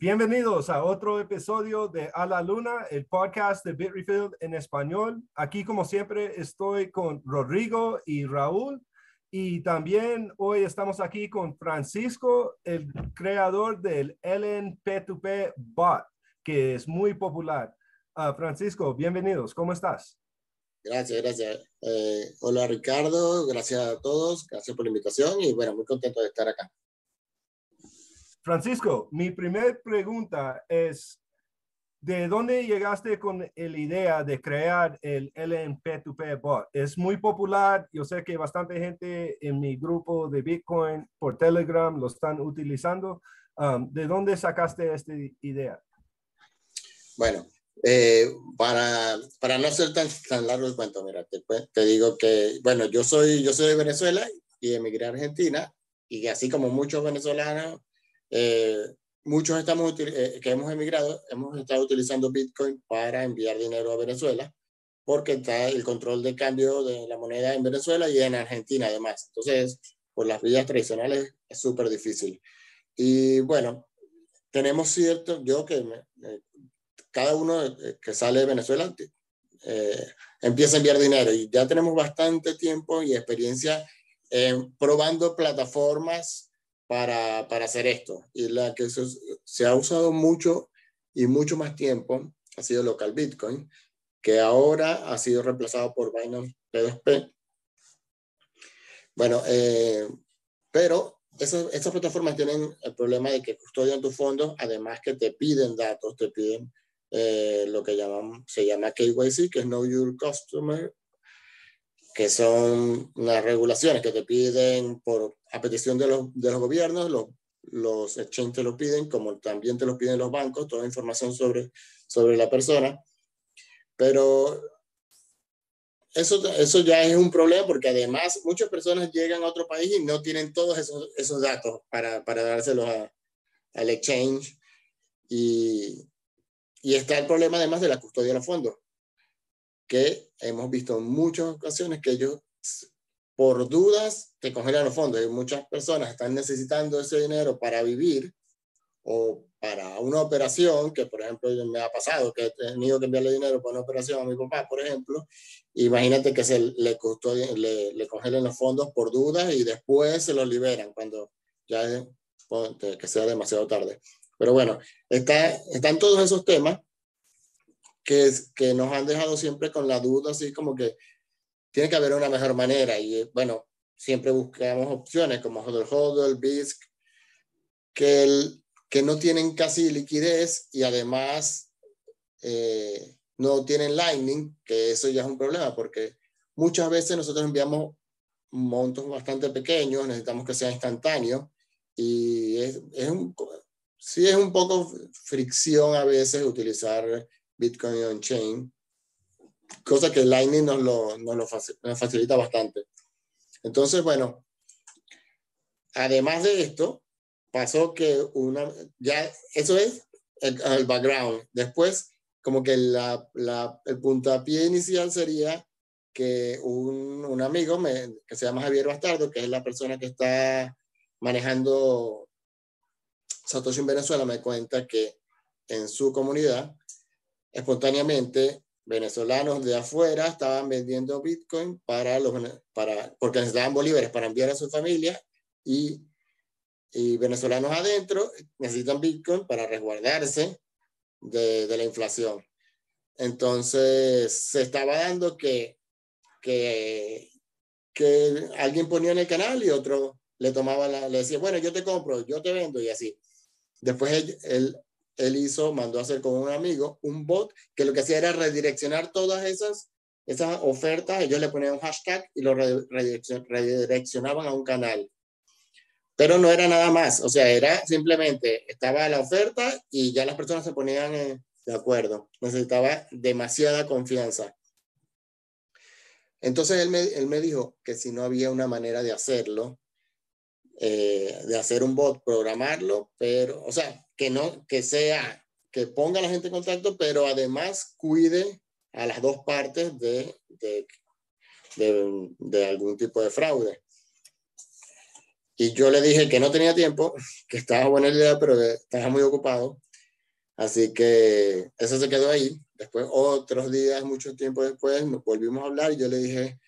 Bienvenidos a otro episodio de A la Luna, el podcast de Bitrefill en español. Aquí, como siempre, estoy con Rodrigo y Raúl. Y también hoy estamos aquí con Francisco, el creador del LNP2P Bot, que es muy popular. Ah, Francisco, bienvenidos. ¿Cómo estás? Gracias, gracias. Eh, hola Ricardo, gracias a todos, gracias por la invitación y bueno, muy contento de estar acá. Francisco, mi primera pregunta es, ¿de dónde llegaste con la idea de crear el LNP2P bot? Es muy popular, yo sé que bastante gente en mi grupo de Bitcoin por Telegram lo están utilizando. Um, ¿De dónde sacaste esta idea? Bueno, eh, para, para no ser tan, tan largo el cuento, mira, te, te, digo que, bueno, yo soy, yo soy de Venezuela y emigré a Argentina y así como muchos venezolanos eh, muchos estamos, eh, que hemos emigrado, hemos estado utilizando Bitcoin para enviar dinero a Venezuela, porque está el control de cambio de la moneda en Venezuela y en Argentina además. Entonces, por las vías tradicionales es súper difícil. Y bueno, tenemos cierto, yo que cada uno eh, que sale de Venezuela empieza a enviar dinero y ya tenemos bastante tiempo y experiencia probando plataformas para, para hacer esto. Y la que se, ha usado mucho y mucho más tiempo ha sido local Bitcoin, que ahora ha sido reemplazado por Binance P2P. Bueno, eh, pero esas, esas, plataformas tienen el problema de que custodian tus fondos, además que te piden datos, te piden eh, lo que llaman, se llama KYC, que es Know Your Customer, que son las regulaciones que te piden por a petición de los, de los gobiernos, los, los exchanges te lo piden, como también te lo piden los bancos, toda información sobre, sobre la persona. Pero eso, eso ya es un problema porque además muchas personas llegan a otro país y no tienen todos esos, esos datos para, para dárselos a, al exchange. Y, y está el problema además de la custodia de los fondos, que hemos visto en muchas ocasiones que ellos por dudas te congelan los fondos. Y muchas personas están necesitando ese dinero para vivir o para una operación, que por ejemplo me ha pasado que he tenido que enviarle dinero para una operación a mi papá, por ejemplo. Imagínate que se le, costó, le, le congelen los fondos por dudas y después se los liberan cuando ya es, que sea demasiado tarde. Pero bueno, está, están todos esos temas que, que nos han dejado siempre con la duda, así como que tiene que haber una mejor manera. Y bueno, siempre buscamos opciones como Hodl Hodl, BISC, que, el, que no tienen casi liquidez y además eh, no tienen Lightning, que eso ya es un problema porque muchas veces nosotros enviamos montos bastante pequeños, necesitamos que sea instantáneo y es, es un, sí es un poco fricción a veces utilizar Bitcoin on-chain cosa que Lightning nos lo, nos lo facilita bastante. Entonces, bueno, además de esto, pasó que una, ya, eso es el, background. Después, como que la, la, el puntapié inicial sería que un, un amigo que se llama Javier Bastardo, que es la persona que está manejando Satoshi en Venezuela, me cuenta que en su comunidad, espontáneamente, venezolanos de afuera estaban vendiendo Bitcoin para los, para, porque necesitaban bolívares para enviar a su familia y, y venezolanos adentro necesitan Bitcoin para resguardarse de, de, la inflación. Entonces se estaba dando que, que, que alguien ponía en el canal y otro le tomaba la, le decía, bueno, yo te compro, yo te vendo y así. Después él, él él hizo, mandó a hacer con un amigo un bot que lo que hacía era redireccionar todas esas, esas ofertas, ellos le ponían un hashtag y lo redireccionaban a un canal. Pero no era nada más, o sea, era simplemente, estaba la oferta y ya las personas se ponían eh, de acuerdo. Necesitaba demasiada confianza. Entonces él me, él me dijo que si no había una manera de hacerlo, eh, de hacer un bot, programarlo, pero, o sea, que no, que sea, que ponga a la gente en contacto, pero además cuide a las dos partes de, de, de, algún tipo de fraude. Y yo le dije que no tenía tiempo, que estaba buena idea, pero que estaba muy ocupado. Así que eso se quedó ahí. Después, otros días, mucho tiempo después, nos volvimos a hablar y yo le dije,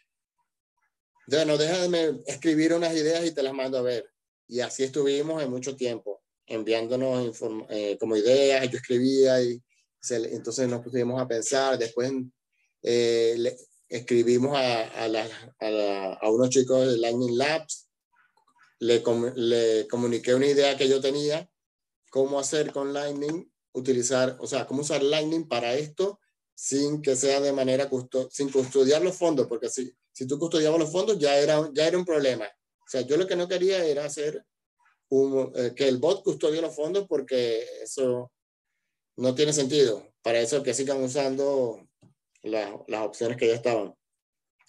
bueno, déjame escribir unas ideas y te las mando a ver. Y así estuvimos en mucho tiempo, enviándonos eh, como ideas, yo escribía y entonces nos pusimos a pensar, después eh, le, escribimos a, a, a, unos chicos de Lightning Labs, le, le comuniqué una idea que yo tenía, cómo hacer con Lightning, utilizar, o sea, cómo usar Lightning para esto sin que sea de manera, sin custodiar los fondos, porque si, si tú custodiabas los fondos ya era, ya era un problema. O sea, yo lo que no quería era hacer un, eh, que el bot custodie los fondos porque eso no tiene sentido. Para eso que sigan usando las opciones que ya estaban.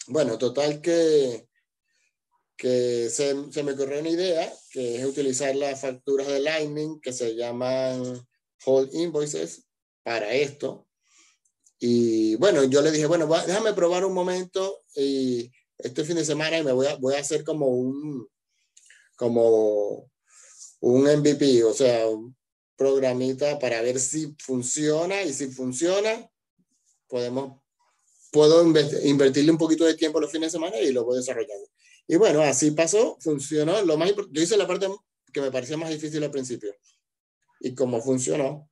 Bueno, total que, que se, se, me ocurrió una idea, que es utilizar las facturas de Lightning que se llaman Hold Invoices para esto. Y bueno, yo le dije, bueno, déjame probar un momento y este fin de semana y me voy a, voy a hacer como un, como un MVP, o sea, un programita para ver si funciona y si funciona, podemos, puedo invertirle un poquito de tiempo los fines de semana y lo voy desarrollando. Y bueno, así pasó, funcionó. Lo más yo hice la parte que me parecía más difícil al principio. Y como funcionó,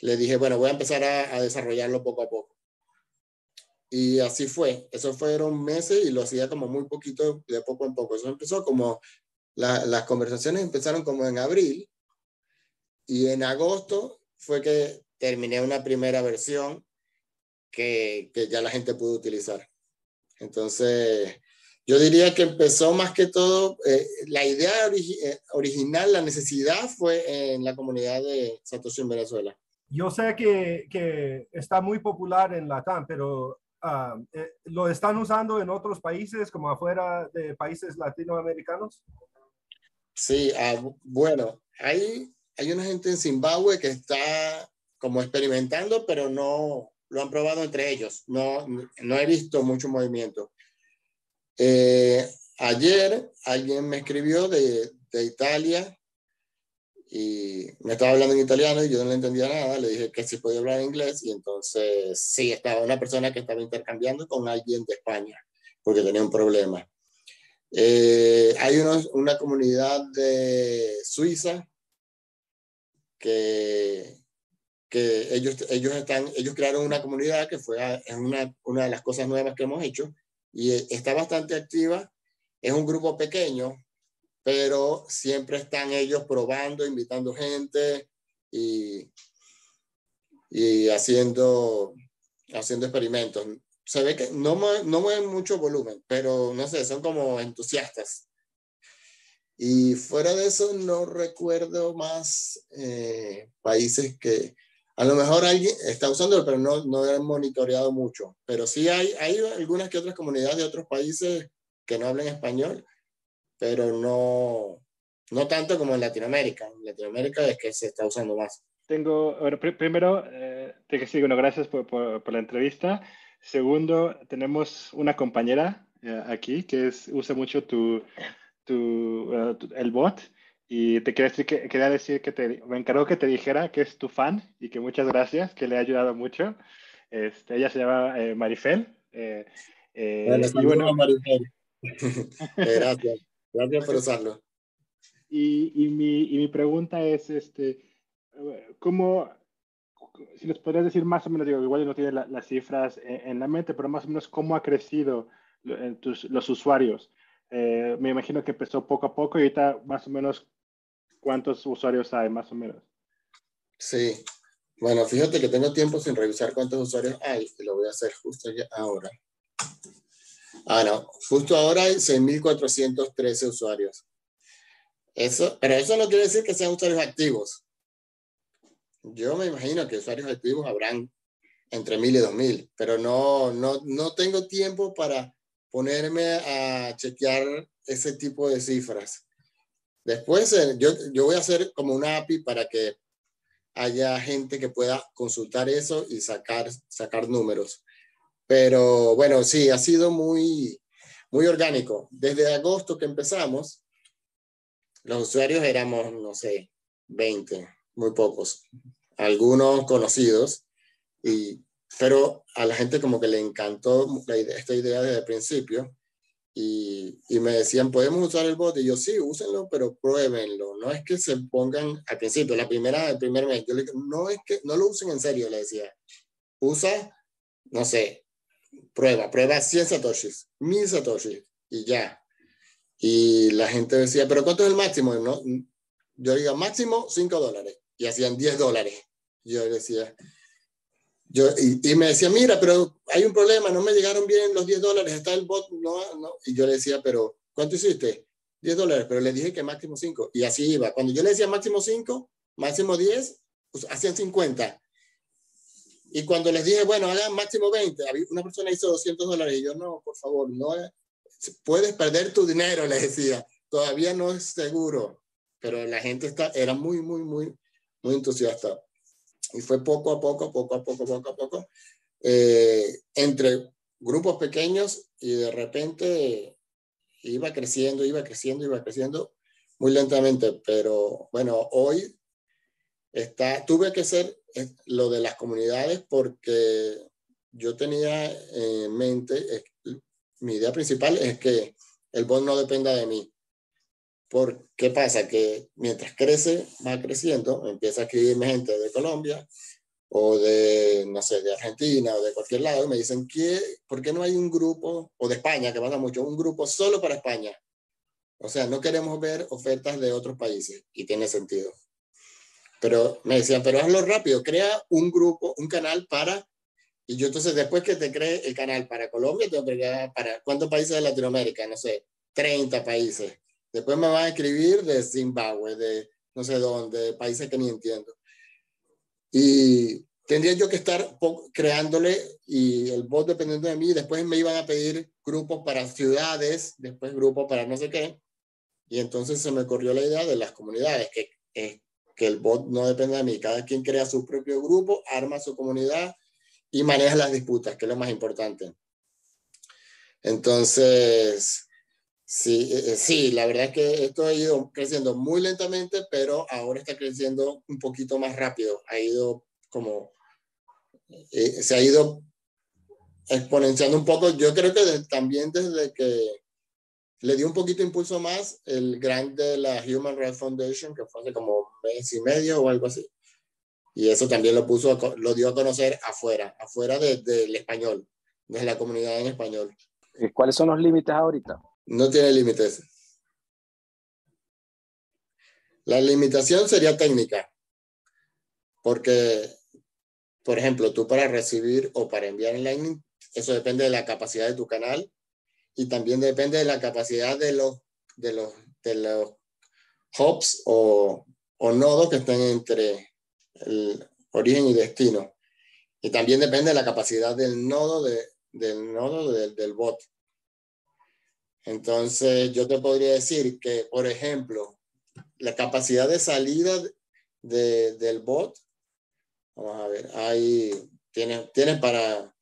le dije, bueno, voy a empezar a, a desarrollarlo poco a poco. Y así fue. Eso fueron meses y lo hacía como muy poquito, de poco en poco. Eso empezó como, la, las conversaciones empezaron como en abril y en agosto fue que terminé una primera versión que, que ya la gente pudo utilizar. Entonces, yo diría que empezó más que todo, eh, la idea eh, original, la necesidad fue en la comunidad de Satoshi en Venezuela. Yo sé que, que está muy popular en Latam, pero uh, ¿lo están usando en otros países como afuera de países latinoamericanos? Sí, uh, bueno, hay, hay una gente en Zimbabue que está como experimentando, pero no lo han probado entre ellos. No, no he visto mucho movimiento. Eh, ayer alguien me escribió de, de, Italia y me estaba hablando en italiano y yo no le entendía nada. Le dije que si podía hablar inglés y entonces sí, estaba una persona que estaba intercambiando con alguien de España porque tenía un problema. Eh, hay una comunidad de Suiza que, que ellos, ellos, están, ellos crearon una comunidad que fue es una, una de las cosas nuevas que hemos hecho y está bastante activa. Es un grupo pequeño, pero siempre están ellos probando, invitando gente y, y haciendo, haciendo experimentos. Se ve que no, no mueven mucho volumen, pero no sé, son como entusiastas. Y fuera de eso, no recuerdo más eh, países que, a lo mejor alguien está usando, pero no, no he monitoreado mucho. Pero sí hay, hay algunas que otras comunidades de otros países que no hablan español, pero no, no tanto como en Latinoamérica. En Latinoamérica es que se está usando más. Tengo, primero, eh, te decir, bueno, gracias por, por, la entrevista. Segundo, tenemos una compañera eh, aquí que es, usa mucho tu, tu, uh, tu, el bot y te quería decir que, quería decir que te, me encargó que te dijera que es tu fan y que muchas gracias, que le ha ayudado mucho. Este, ella se llama eh, Marifel. Eh, eh, bueno, y bueno, Marifel. gracias, gracias por usarlo. Y, y, mi, y mi pregunta es, este, ¿cómo, si nos podrías decir más o menos, digo, igual no tiene las cifras en, en, la mente, pero más o menos cómo ha crecido tus, los usuarios? Eh, me imagino que empezó poco a poco y ahorita más o menos ¿Cuántos usuarios hay más o menos? Sí. Bueno, fíjate que tengo tiempo sin revisar cuántos usuarios hay y lo voy a hacer justo ahora. Ah, no. Justo ahora hay 6.413 usuarios. Eso, pero eso no quiere decir que sean usuarios activos. Yo me imagino que usuarios activos habrán entre 1.000 y 2.000, pero no, no, no tengo tiempo para ponerme a chequear ese tipo de cifras. Después eh, yo, yo voy a hacer como una API para que haya gente que pueda consultar eso y sacar, sacar números. Pero bueno, sí, ha sido muy, muy orgánico. Desde agosto que empezamos, los usuarios éramos, no sé, 20, muy pocos, algunos conocidos, y, pero a la gente como que le encantó esta idea desde el principio y, y, me decían, ¿podemos usar el bot? Y yo, sí, úsenlo, pero pruébenlo. No es que se pongan al principio, la primera, el primer mes. Yo le dije, no es que, no lo usen en serio, le decía. Usa, no sé, prueba, prueba 100 satoshis, 1000 satoshis y ya. Y la gente decía, ¿pero cuánto es el máximo? No, yo digo, máximo 5 dólares. Y hacían 10 dólares. Yo decía, yo, y, me decía, mira, pero hay un problema, no me llegaron bien los 10 dólares, está el bot, no, no. Y yo le decía, pero ¿cuánto hiciste? 10 dólares, pero le dije que máximo 5. Y así iba. Cuando yo le decía máximo 5, máximo 10, pues hacían 50. Y cuando les dije, bueno, hagan máximo 20, una persona hizo 200 dólares y yo, no, por favor, no, puedes perder tu dinero, le decía. Todavía no es seguro. Pero la gente está, era muy, muy, muy, muy entusiasta. Y fue poco a poco, poco a poco, poco a poco, eh, entre grupos pequeños y de repente iba creciendo, iba creciendo, iba creciendo muy lentamente. Pero bueno, hoy está, tuve que hacer lo de las comunidades porque yo tenía en mente, mi idea principal es que el bot no dependa de mí. ¿Por qué pasa? Que mientras crece, va creciendo, empieza a escribirme gente de Colombia o de, no sé, de Argentina o de cualquier lado y me dicen, ¿qué, ¿por qué no hay un grupo, o de España, que pasa mucho, un grupo solo para España? O sea, no queremos ver ofertas de otros países y tiene sentido. Pero me decían, pero hazlo rápido, crea un grupo, un canal para... Y yo entonces después que te cree el canal para Colombia, tengo que crear para cuántos países de Latinoamérica, no sé, 30 países. Después me van a escribir de Zimbabue, de no sé dónde, países que ni entiendo. Y tendría yo que estar creándole y el bot dependiendo de mí. Después me iban a pedir grupos para ciudades, después grupos para no sé qué. Y entonces se me corrió la idea de las comunidades, que, que el bot no depende de mí. Cada quien crea su propio grupo, arma su comunidad y maneja las disputas, que es lo más importante. Entonces, Sí, eh, eh, sí, la verdad es que esto ha ido creciendo muy lentamente, pero ahora está creciendo un poquito más rápido. Ha ido como, eh, se ha ido exponenciando un poco. Yo creo que también desde que le dio un poquito de impulso más el grant de la Human Rights Foundation, que fue hace como mes y medio o algo así. Y eso también lo puso, lo dio a conocer afuera, afuera del español, desde la comunidad en español. ¿Cuáles son los límites ahorita? No tiene límites. La limitación sería técnica, porque, por ejemplo, tú para recibir o para enviar en Lightning, eso depende de la capacidad de tu canal y también depende de la capacidad de los, de los, de los hubs o, o nodos que estén entre el origen y destino. Y también depende de la capacidad del nodo, de, del, nodo del bot. Entonces, yo te podría decir que, por ejemplo, la capacidad de salida de, del bot, vamos a ver, ahí tiene, tiene para,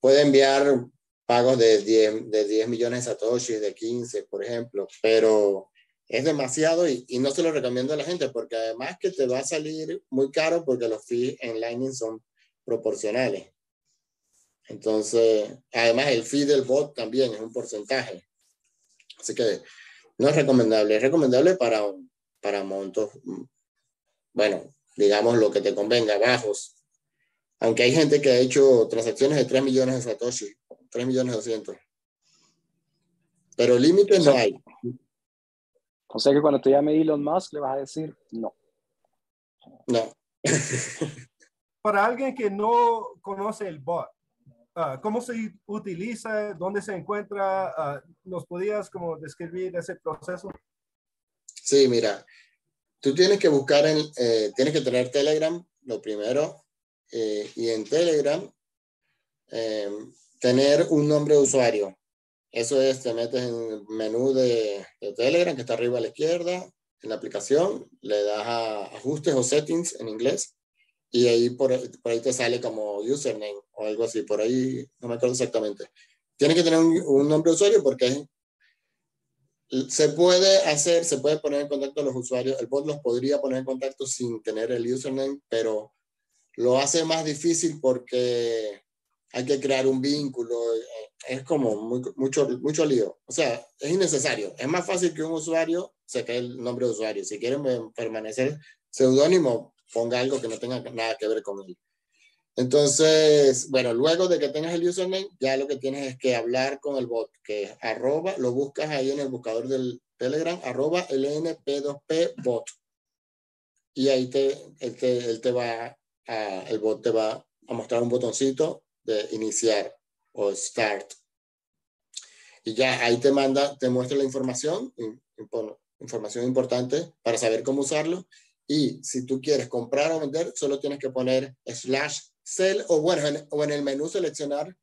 puede enviar pagos de 10, de 10 millones de satoshis, de 15, por ejemplo, pero es demasiado y, y, no se lo recomiendo a la gente porque además que te va a salir muy caro porque los fees en Lightning son proporcionales. Entonces, además el fee del bot también es un porcentaje. Así que no es recomendable. Es recomendable para, para montos, bueno, digamos lo que te convenga, bajos. Aunque hay gente que ha hecho transacciones de 3 millones de Satoshi, 3 millones 200. Pero límites no hay. O sea que cuando te llame Elon Musk le vas a decir no. No. Para alguien que no conoce el bot, Ah, ¿cómo se utiliza? ¿Dónde se encuentra? Ah, ¿Nos podías como describir ese proceso? Sí, mira, tú tienes que buscar, en, eh, tienes que tener Telegram, lo primero, eh, y en Telegram em, tener un nombre de usuario. Eso es, te metes en el menú de, de, Telegram que está arriba a la izquierda, en la aplicación, le das a ajustes o settings en inglés, y ahí por, por, ahí te sale como username o algo así, por ahí no me acuerdo exactamente. Tiene que tener un, nombre de usuario porque se puede hacer, se puede poner en contacto a los usuarios, el bot los podría poner en contacto sin tener el username, pero lo hace más difícil porque hay que crear un vínculo, es como mucho, mucho lío. O sea, es innecesario. Es más fácil que un usuario se cree el nombre de usuario. Si quieren permanecer seudónimo, ponga algo que no tenga nada que ver con él. Entonces, bueno, luego de que tengas el username, ya lo que tienes es que hablar con el bot, que es arroba, lo buscas ahí en el buscador del Telegram, arroba lnp2p bot. Y ahí te, él te, él te va a, el bot te va a mostrar un botoncito de iniciar o start. Y ya ahí te manda, te muestra la información, información importante para saber cómo usarlo. Y si tú quieres comprar o vender, solo tienes que poner slash sell o bueno, en, o en el menú seleccionar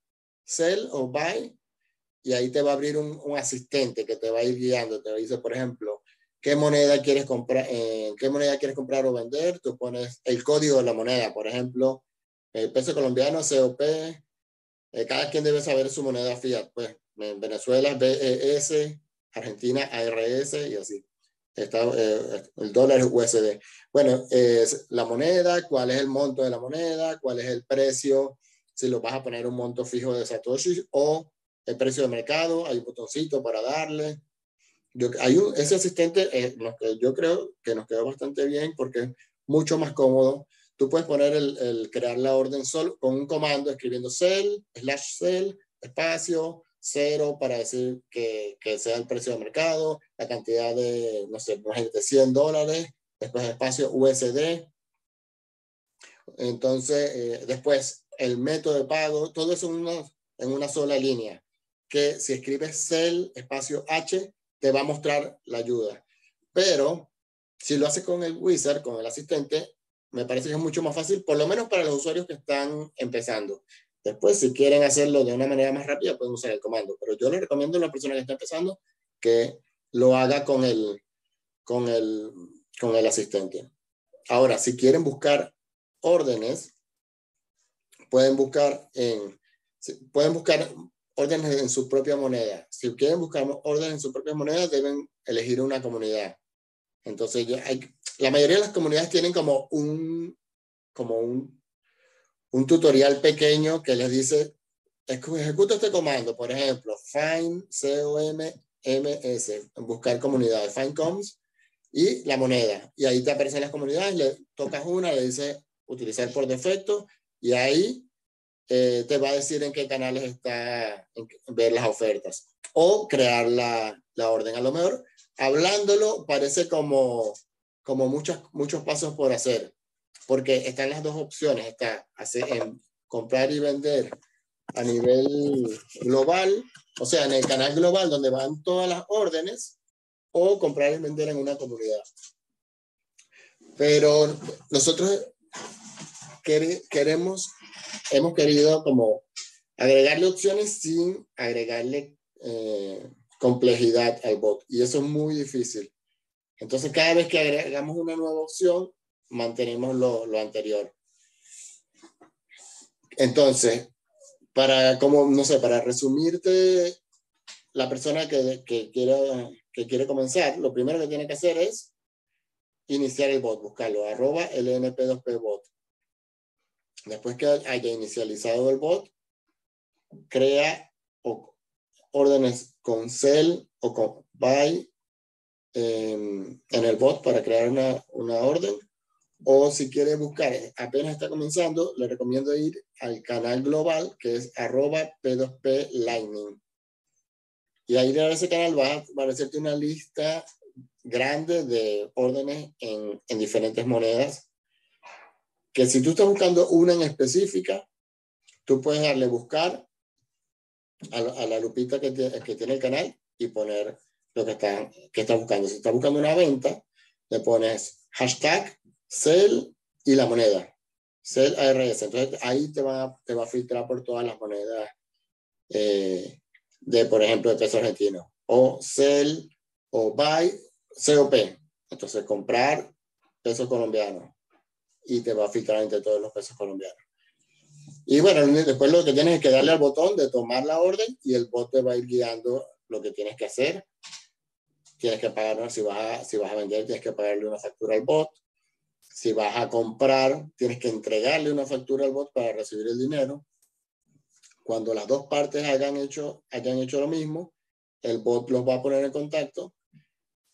sell o buy y ahí te va a abrir un, un, asistente que te va a ir guiando. Te dice, por ejemplo, qué moneda quieres comprar, eh, qué moneda quieres comprar o vender. Tú pones el código de la moneda, por ejemplo, el peso colombiano, COP. Eh, cada quien debe saber su moneda fiat. Pues en Venezuela BES, Argentina ARS y así. Está, eh, el dólar USD. Bueno, es la moneda, cuál es el monto de la moneda, cuál es el precio, si lo vas a poner un monto fijo de Satoshi o el precio de mercado, hay un botoncito para darle. Yo, hay un, ese asistente, eh, yo creo que nos quedó bastante bien porque es mucho más cómodo. Tú puedes poner el, crear la orden solo con un comando escribiendo cell, slash cell, espacio, cero para decir que, que, sea el precio de mercado, la cantidad de, no sé, de 100 dólares, después espacio USD. Entonces, eh, después el método de pago, todo eso en una, en una sola línea, que si escribes cell espacio H, te va a mostrar la ayuda. Pero si lo haces con el wizard, con el asistente, me parece que es mucho más fácil, por lo menos para los usuarios que están empezando. Después, si quieren hacerlo de una manera más rápida, pueden usar el comando. Pero yo le recomiendo a la persona que está empezando que lo haga con el, con el, con el asistente. Ahora, si quieren buscar órdenes, pueden buscar en, pueden buscar órdenes en su propia moneda. Si quieren buscar órdenes en su propia moneda, deben elegir una comunidad. Entonces, hay, la mayoría de las comunidades tienen como un, como un un tutorial pequeño que les dice, ejecuta este comando, por ejemplo, find C-O-M-M-S, buscar comunidades, find coms y la moneda. Y ahí te aparecen las comunidades, le tocas una, le dice utilizar por defecto y ahí eh, te va a decir en qué canales está, ver las ofertas o crear la, la, orden. A lo mejor hablándolo parece como, como muchos, muchos pasos por hacer, porque están las dos opciones, está hacer, en comprar y vender a nivel global, o sea, en el canal global donde van todas las órdenes, o comprar y vender en una comunidad. Pero nosotros queremos, hemos querido como agregarle opciones sin agregarle eh, complejidad al bot. Y eso es muy difícil. Entonces, cada vez que agregamos una nueva opción, mantenemos lo, lo anterior. Entonces, para, como, no sé, para resumirte, la persona que, que, quiera, que quiere comenzar, lo primero que tiene que hacer es iniciar el bot, buscarlo, arroba lnp2p bot. Después que haya inicializado el bot, crea órdenes con cell o con by en el bot para crear una, una orden o si quiere buscar, apenas está comenzando, le recomiendo ir al canal global que es arroba P2P Lightning. Y ahí en ese canal va a aparecerte una lista grande de órdenes en, en diferentes monedas. Que si tú estás buscando una en específica, tú puedes darle buscar a, la lupita que, que, tiene el canal y poner lo que está, que está buscando. Si está buscando una venta, le pones hashtag Cell y la moneda. Cell ARS. Entonces ahí te va, te va a filtrar por todas las monedas eh, de, por ejemplo, de peso argentino. O Cell o Buy COP. Entonces comprar peso colombiano. Y te va a filtrar entre todos los pesos colombianos. Y bueno, después lo que tienes es que darle al botón de tomar la orden y el bot te va a ir guiando lo que tienes que hacer. tienes que pagar, si vas, a, si vas a vender, tienes que pagarle una factura al bot. Si vas a comprar, tienes que entregarle una factura al bot para recibir el dinero. Cuando las dos partes hayan hecho, hayan hecho lo mismo, el bot los va a poner en contacto.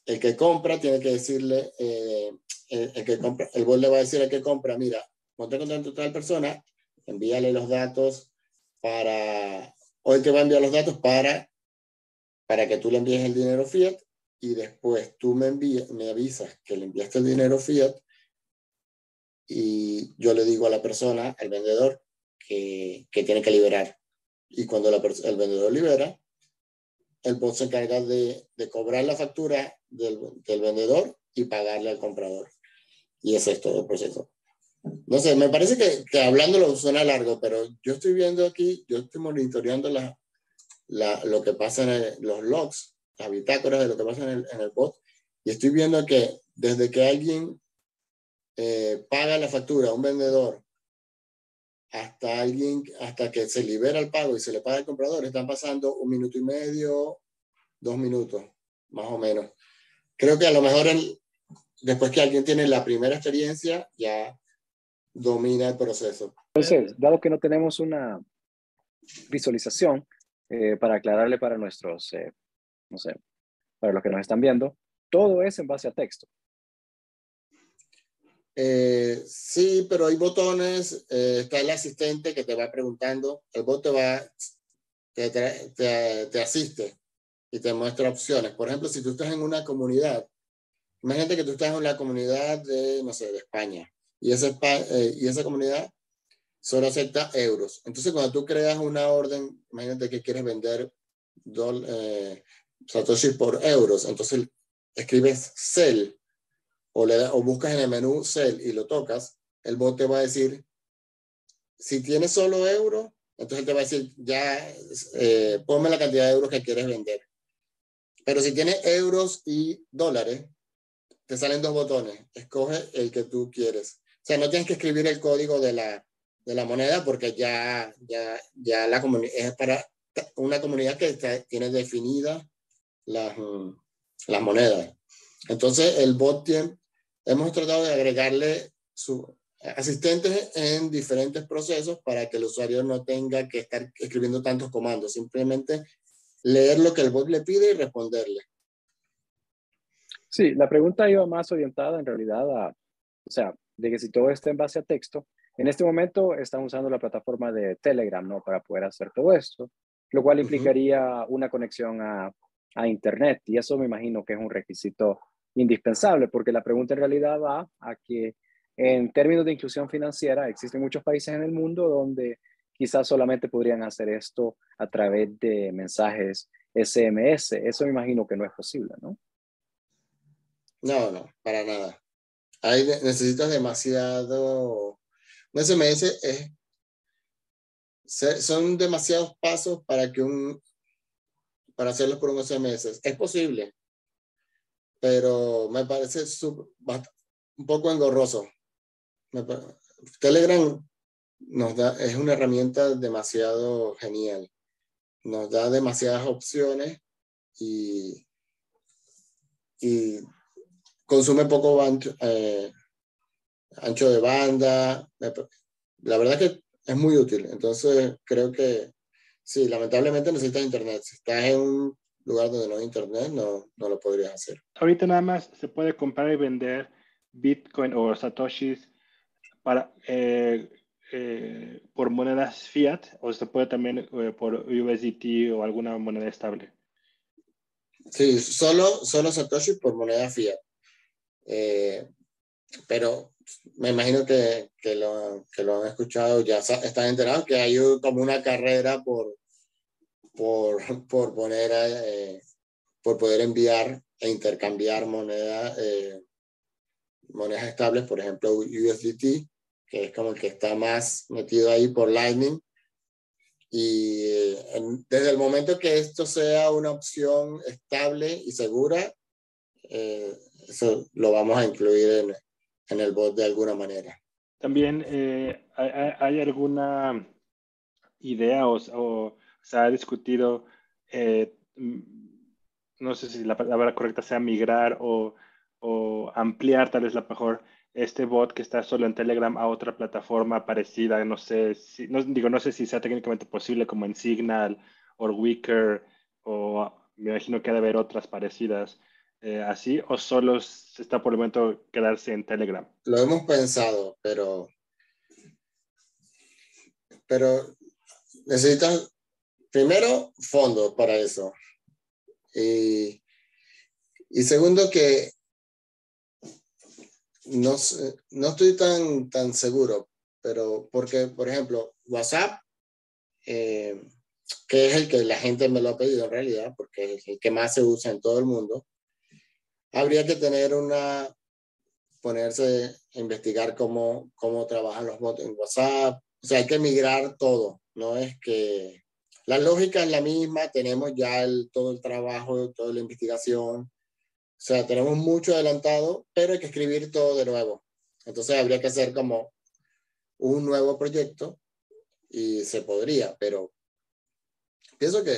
El que compra tiene que decirle, eh, el, que compra, el bot le va a decir al que compra, mira, ponte en contacto con tal persona, envíale los datos para, o el que va a enviar los datos para, para que tú le envíes el dinero fiat y después tú me, envíes, me avisas que le enviaste el dinero fiat y yo le digo a la persona, al vendedor, que, que tiene que liberar. Y cuando la, el vendedor libera, el bot se encarga de, de cobrar la factura del, del, vendedor y pagarle al comprador. Y ese es todo el proceso. No sé, me parece que, que hablándolo suena largo, pero yo estoy viendo aquí, yo estoy monitoreando la, la, lo que pasa en los logs, las bitácoras de lo que pasa en el, en el bot, y estoy viendo que desde que alguien eh, paga la factura un vendedor hasta alguien, hasta que se libera el pago y se le paga al comprador, están pasando un minuto y medio, dos minutos, más o menos. Creo que a lo mejor después que alguien tiene la primera experiencia, ya domina el proceso. Entonces, dado que no tenemos una visualización, eh, para aclararle para nuestros, eh, no sé, para los que nos están viendo, todo es en base a texto. Eh, sí, pero hay botones, eh, está el asistente que te va preguntando, el bot te va, te, te, te, asiste y te muestra opciones. Por ejemplo, si tú estás en una comunidad, imagínate que tú estás en la comunidad de, no sé, de España, y esa, eh, y esa comunidad solo acepta euros. Entonces, cuando tú creas una orden, imagínate que quieres vender eh, Satoshi por euros, entonces escribes sell o, le, o buscas en el menú Sell y lo tocas, el bot te va a decir, si tienes solo euros, entonces él te va a decir, ya, eh, ponme la cantidad de euros que quieres vender. Pero si tienes euros y dólares, te salen dos botones. Escoge el que tú quieres. O sea, no tienes que escribir el código de la, de la moneda porque ya, ya, ya la es para una comunidad que tiene definidas las, las monedas. Entonces, el bot tiene, hemos tratado de agregarle su asistentes en diferentes procesos para que el usuario no tenga que estar escribiendo tantos comandos, simplemente leer lo que el bot le pide y responderle. Sí, la pregunta iba más orientada en realidad a, o sea, de que si todo está en base a texto, en este momento están usando la plataforma de Telegram, ¿no? Para poder hacer todo esto, lo cual implicaría una conexión a, a Internet y eso me imagino que es un requisito indispensable, porque la pregunta en realidad va a que en términos de inclusión financiera existen muchos países en el mundo donde quizás solamente podrían hacer esto a través de mensajes SMS. Eso me imagino que no es posible, ¿no? No, no, para nada. Hay, necesitas demasiado... Un SMS es... Son demasiados pasos para que un... para hacerlo por un SMS. Es posible, pero me parece un poco engorroso. Telegram nos da, es una herramienta demasiado genial. Nos da demasiadas opciones y, y consume poco ancho, eh, ancho de banda. La verdad que es muy útil. Entonces creo que sí, lamentablemente necesitas internet. Si estás en un lugar donde no hay internet, no, no lo podrías hacer. Ahorita nada más se puede comprar y vender Bitcoin o Satoshis para, eh, eh, por monedas fiat o se puede también eh, por USDT o alguna moneda estable. Sí, solo, solo Satoshi por moneda fiat. pero me imagino que, que, lo, que lo han escuchado, ya están enterados que hay como una carrera por, por, por poner, eh, por poder enviar e intercambiar moneda, eh, monedas estables, por ejemplo USDT, que es como el que está más metido ahí por Lightning. Y eh, desde el momento que esto sea una opción estable y segura, eso lo vamos a incluir en, en, el bot de alguna manera. También hay, hay, alguna idea o, o se ha discutido eh, no sé si la palabra correcta sea migrar o, o ampliar tal vez la mejor este bot que está solo en Telegram a otra plataforma parecida, no sé si, no, digo, no sé si sea técnicamente posible como en Signal o Wicker o me imagino que ha de haber otras parecidas eh, así o solo está por el momento quedarse en Telegram. Lo hemos pensado, pero pero necesitan primero fondos para eso. Y, y segundo que no, no estoy tan, tan seguro, pero porque, por ejemplo, WhatsApp, eh, que es el que la gente me lo ha pedido en realidad, porque es el que más se usa en todo el mundo, habría que tener una, ponerse a investigar cómo, cómo trabajan los bots en WhatsApp, o sea, hay que migrar todo, no es que la lógica es la misma, tenemos ya todo el trabajo, toda la investigación, o sea, tenemos mucho adelantado, pero hay que escribir todo de nuevo. Entonces habría que hacer como un nuevo proyecto y se podría, pero pienso que,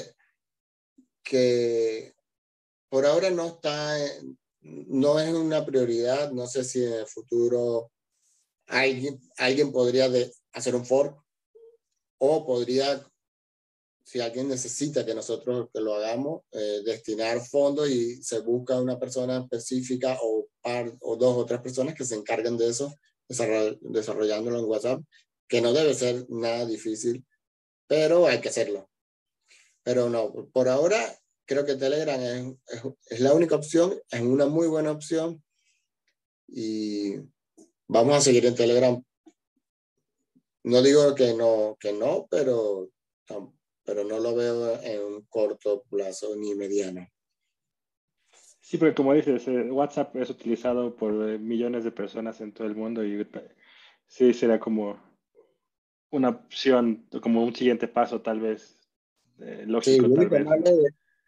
que por ahora no está, no es una prioridad. No sé si en el futuro alguien, alguien podría hacer un fork o podría si alguien necesita que nosotros que lo hagamos, eh, destinar fondos y se busca una persona específica o, o dos o tres personas que se encarguen de eso, desarrollándolo en WhatsApp, que no debe ser nada difícil, pero hay que hacerlo. Pero no, por ahora creo que Telegram es, es, la única opción, es una muy buena opción y vamos a seguir en Telegram. No digo que no, que no, pero pero no lo veo en un corto plazo ni mediano. Sí, porque como dices, eh, WhatsApp es utilizado por eh, millones de personas en todo el mundo y sí será como una opción, como un siguiente paso tal vez eh, lógico. Sí, lo, único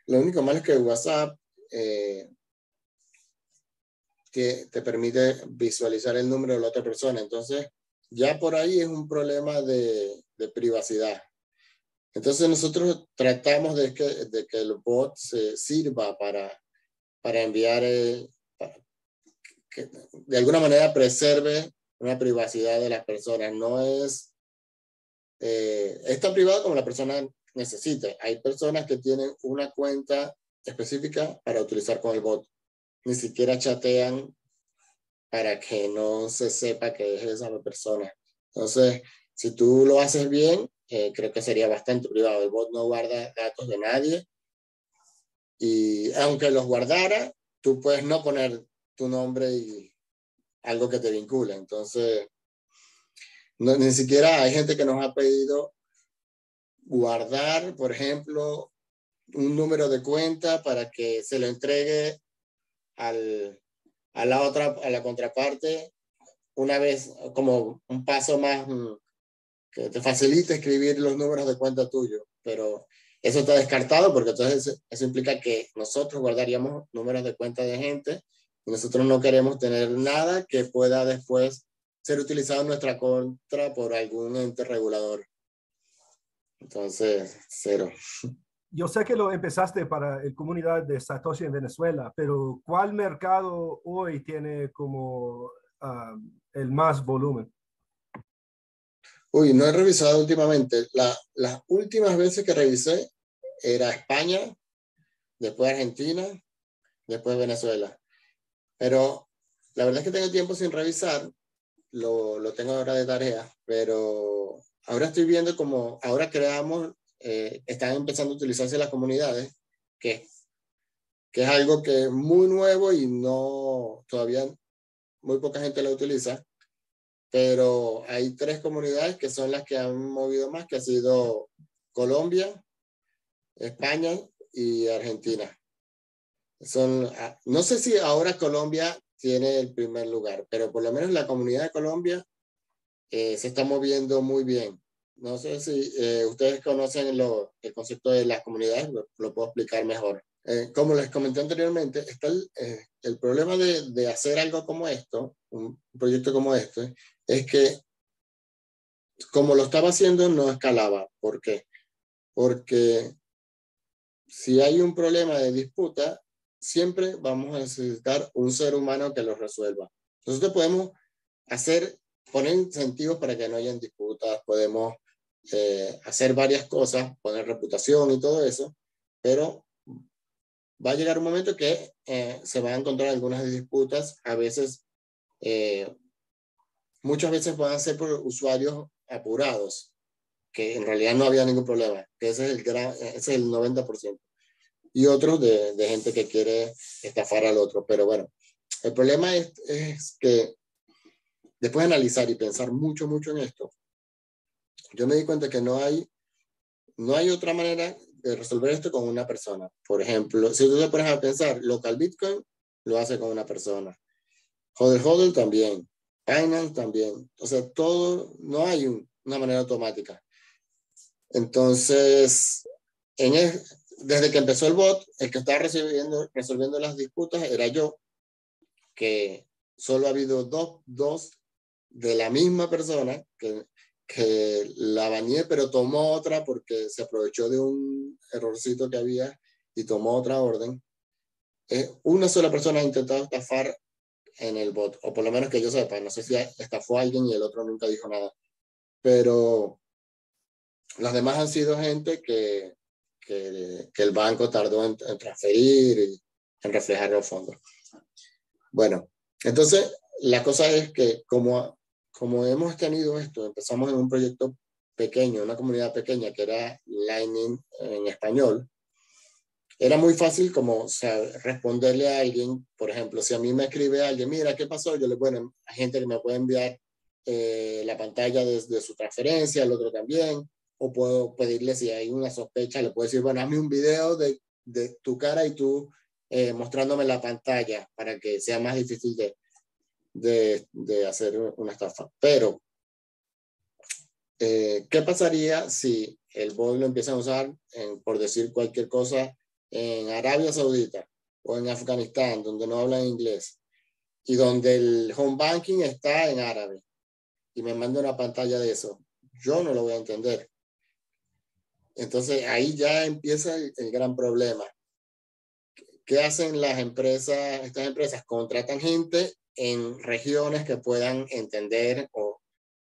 lo único malo es que WhatsApp eh, te, te permite visualizar el número de la otra persona, entonces ya por ahí es un problema de, de privacidad. Entonces nosotros tratamos de que, de que el bot se sirva para, para enviar, que de alguna manera preserve una privacidad de las personas. No es, eh, es tan privado como la persona necesite. Hay personas que tienen una cuenta específica para utilizar con el bot. Ni siquiera chatean para que no se sepa que es esa persona. Entonces, si tú lo haces bien, eh, creo que sería bastante privado. El bot no guarda datos de nadie. Y aunque los guardara, tú puedes no poner tu nombre y algo que te vincule. Entonces, no, ni siquiera hay gente que nos ha pedido guardar, por ejemplo, un número de cuenta para que se lo entregue al, a la otra, a la contraparte, una vez como un paso más mm, que te facilite escribir los números de cuenta tuyo, pero eso está descartado porque entonces eso implica que nosotros guardaríamos números de cuenta de gente y nosotros no queremos tener nada que pueda después ser utilizado en nuestra contra por algún ente regulador. Entonces, cero. Yo sé que lo empezaste para la comunidad de Satoshi en Venezuela, pero ¿cuál mercado hoy tiene como ah, el más volumen? Uy, no he revisado últimamente. La, las últimas veces que revisé era España, después Argentina, después Venezuela. Pero la verdad es que tengo tiempo sin revisar, lo, lo tengo ahora de tarea, pero ahora estoy viendo como ahora creamos, eh, están empezando a utilizarse las comunidades, que, que es algo que es muy nuevo y no, todavía muy poca gente lo utiliza pero hay tres comunidades que son las que han movido más, que ha sido Colombia, España y Argentina. Son, ah, no sé si ahora Colombia tiene el primer lugar, pero por lo menos la comunidad de Colombia eh, se está moviendo muy bien. No sé si eh, ustedes conocen lo, el concepto de las comunidades, lo, puedo explicar mejor. Eh, como les comenté anteriormente, está el, el problema de, de, hacer algo como esto, un proyecto como este, es que como lo estaba haciendo no escalaba. ¿Por qué? Porque si hay un problema de disputa, siempre vamos a necesitar un ser humano que lo resuelva. Nosotros podemos hacer, poner incentivos para que no hayan disputas, podemos eh, hacer varias cosas, poner reputación y todo eso, pero va a llegar un momento que eh, se van a encontrar algunas disputas, a veces, eh, muchas veces a ser por usuarios apurados, que en realidad no había ningún problema, que ese es el, gran, ese es el 90%, y otros de, gente que quiere estafar al otro. Pero bueno, el problema es, es que después de analizar y pensar mucho, mucho en esto, yo me di cuenta que no hay, no hay otra manera de resolver esto con una persona. Por ejemplo, si tú te pones a pensar, local Bitcoin lo hace con una persona. Hodl Hodl también. Binance también. O sea, todo, no hay una manera automática. Entonces, en desde que empezó el bot, el que estaba recibiendo, resolviendo las disputas era yo, que solo ha habido dos, dos de la misma persona que que la bañé, pero tomó otra porque se aprovechó de un errorcito que había y tomó otra orden. Eh, una sola persona ha intentado estafar en el bot, o por lo menos que yo sepa, no sé si estafó a alguien y el otro nunca dijo nada, pero las demás han sido gente que, que, que el banco tardó en, en, transferir y en reflejar los fondos. Bueno, entonces la cosa es que como como hemos tenido esto, empezamos en un proyecto pequeño, una comunidad pequeña que era Lightning en español, era muy fácil como o sea, responderle a alguien, por ejemplo, si a mí me escribe alguien, mira, ¿qué pasó? Yo le, bueno, hay gente que me puede enviar eh, la pantalla desde de su transferencia, el otro también, o puedo pedirle si hay una sospecha, le puedo decir, bueno, hazme un video de, de tu cara y tú eh, mostrándome la pantalla para que sea más difícil de, de, de hacer una estafa. Pero, eh, ¿qué pasaría si el bot lo empiezan a usar, en, por decir cualquier cosa, en Arabia Saudita o en Afganistán, donde no hablan inglés, y donde el home banking está en árabe, y me manda una pantalla de eso? Yo no lo voy a entender. Entonces ahí ya empieza el, el gran problema. ¿Qué hacen las empresas? Estas empresas contratan gente en regiones que puedan entender o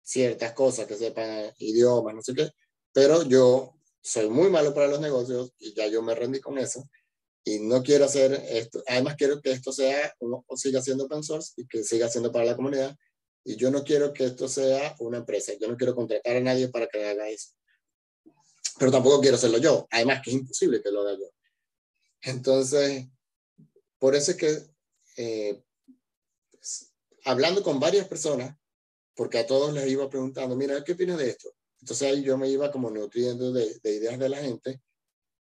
ciertas cosas, que sepan idiomas, no sé qué, pero yo soy muy malo para los negocios y ya yo me rendí con eso y no quiero hacer esto. Además, quiero que esto sea, uno siga siendo open source y que siga siendo para la comunidad. Y yo no quiero que esto sea una empresa. Yo no quiero contratar a nadie para que haga eso. Pero tampoco quiero hacerlo yo. Además, que es imposible que lo haga yo. Entonces, por eso es que eh, hablando con varias personas, porque a todos les iba preguntando, mira, ¿qué opinas de esto? Entonces ahí yo me iba como nutriendo de, de ideas de la gente.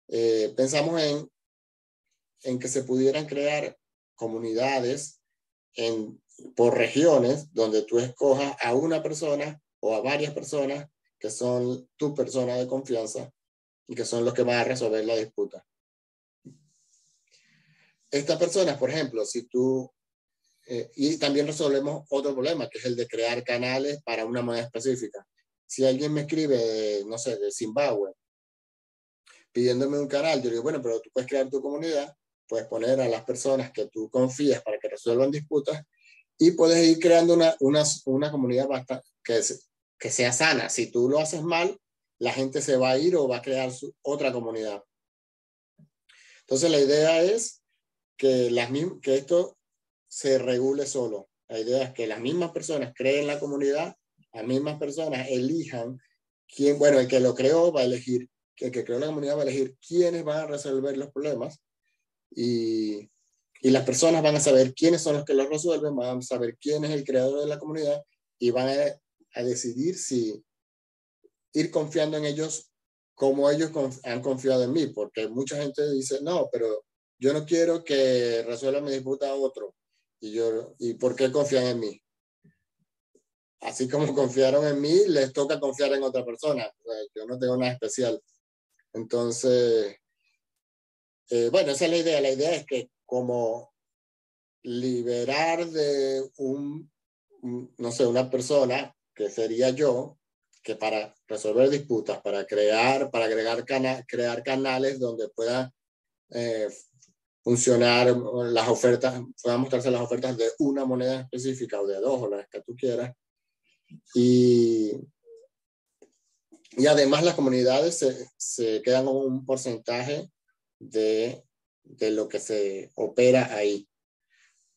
Eh, pensamos en, en que se pudieran crear comunidades en, por regiones donde tú escojas a una persona o a varias personas que son tu persona de confianza y que son los que van a resolver la disputa. Estas personas, por ejemplo, si tú eh, y también resolvemos otro problema, que es el de crear canales para una moneda específica. Si alguien me escribe, no sé, de Zimbabue, pidiéndome un canal, yo digo, bueno, pero tú puedes crear tu comunidad, puedes poner a las personas que tú confías para que resuelvan disputas y puedes ir creando una, una, una comunidad bastante, que, que sea sana. Si tú lo haces mal, la gente se va a ir o va a crear su, otra comunidad. Entonces la idea es que, las, que esto se regule solo. La idea es que las mismas personas creen la comunidad, las mismas personas elijan quién, bueno, el que lo creó va a elegir, el que creó la comunidad va a elegir quiénes van a resolver los problemas y, y las personas van a saber quiénes son los que los resuelven, van a saber quién es el creador de la comunidad y van a, decidir si ir confiando en ellos como ellos han confiado en mí, porque mucha gente dice, no, pero yo no quiero que resuelva mi disputa otro. Y, yo, ¿Y por qué confían en mí? Así como confiaron en mí, les toca confiar en otra persona. yo no tengo nada especial. Entonces, eh, bueno, esa es la idea. La idea es que como liberar de un, no sé, una persona que sería yo, que para resolver disputas, para crear, para agregar cana crear canales donde pueda eh, funcionar las ofertas, puedan mostrarse las ofertas de una moneda específica o de dos o las que tú quieras. Y, y además las comunidades se, se quedan con un porcentaje de, de lo que se opera ahí.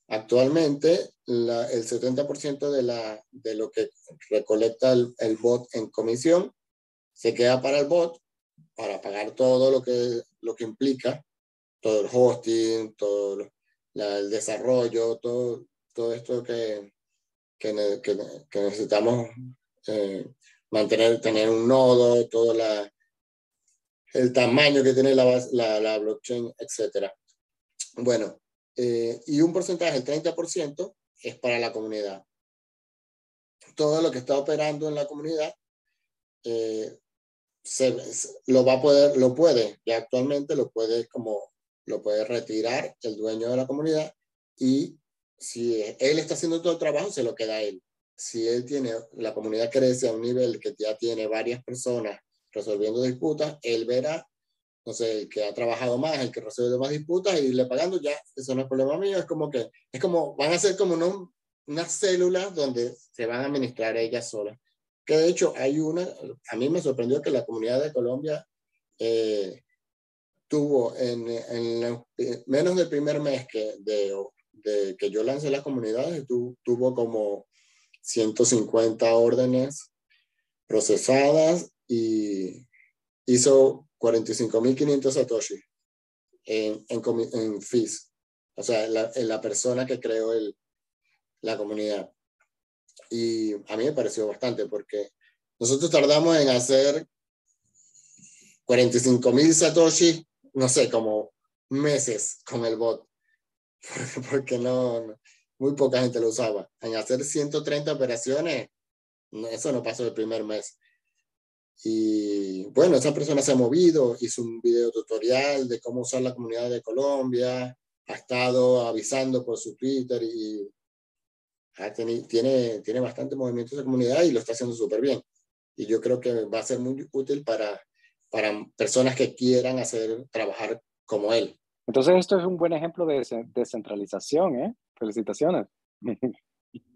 Actualmente, la, el 70% de, la, de lo que recolecta el, el, bot en comisión se queda para el bot, para pagar todo lo que, lo que implica, todo el hosting, todo la, el desarrollo, todo, todo esto que, que, que, que necesitamos eh, mantener, tener un nodo, todo la, el tamaño que tiene la, la, la blockchain, etc. Bueno, eh, y un porcentaje, el 30%, es para la comunidad. Todo lo que está operando en la comunidad eh, se, lo va a poder, lo puede, ya actualmente lo puede como, lo puede retirar el dueño de la comunidad y si él está haciendo todo el trabajo, se lo queda a él. Si él tiene, la comunidad crece a un nivel que ya tiene varias personas resolviendo disputas, él verá no sé, el que ha trabajado más, el que recibe más disputas y le pagando, ya, eso no es problema mío, es como que, es como, van a ser como unos, unas células donde se van a administrar ellas solas. Que de hecho hay una, a mí me sorprendió que la comunidad de Colombia eh, tuvo en, en menos del primer mes que, de, de, que yo lancé las comunidades, tu, tuvo como 150 órdenes procesadas y hizo 45.500 Satoshi en, en, en fees. O sea, la, en la persona que creó el, la comunidad. Y a mí me pareció bastante porque nosotros tardamos en hacer 45.000 Satoshi, no sé, como meses con el bot. Porque no, muy poca gente lo usaba. En hacer 130 operaciones, eso no pasó el primer mes. Y bueno, esa persona se ha movido, hizo un video tutorial de cómo usar la comunidad de Colombia, ha estado avisando por su Twitter y ha tenido, tiene, tiene bastante movimiento esa comunidad y lo está haciendo súper bien. Y yo creo que va a ser muy útil para, para personas que quieran hacer, trabajar como él. Entonces esto es un buen ejemplo de descentralización, ¿eh? Felicitaciones.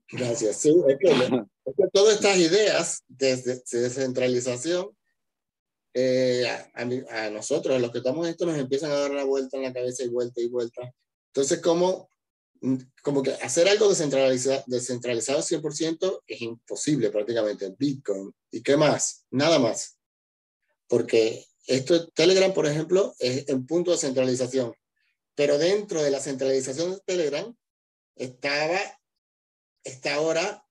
Gracias. Sí, es que, todas estas ideas de, descentralización, eh, a, nosotros, a los que estamos en esto, nos empiezan a dar la vuelta en la cabeza y vuelta y vuelta. Entonces, como, como que hacer algo descentralizado, descentralizado 100% es imposible prácticamente. Bitcoin. ¿Y qué más? Nada más. Porque esto, Telegram, por ejemplo, es en punto de centralización. Pero dentro de la centralización de Telegram estaba está ahora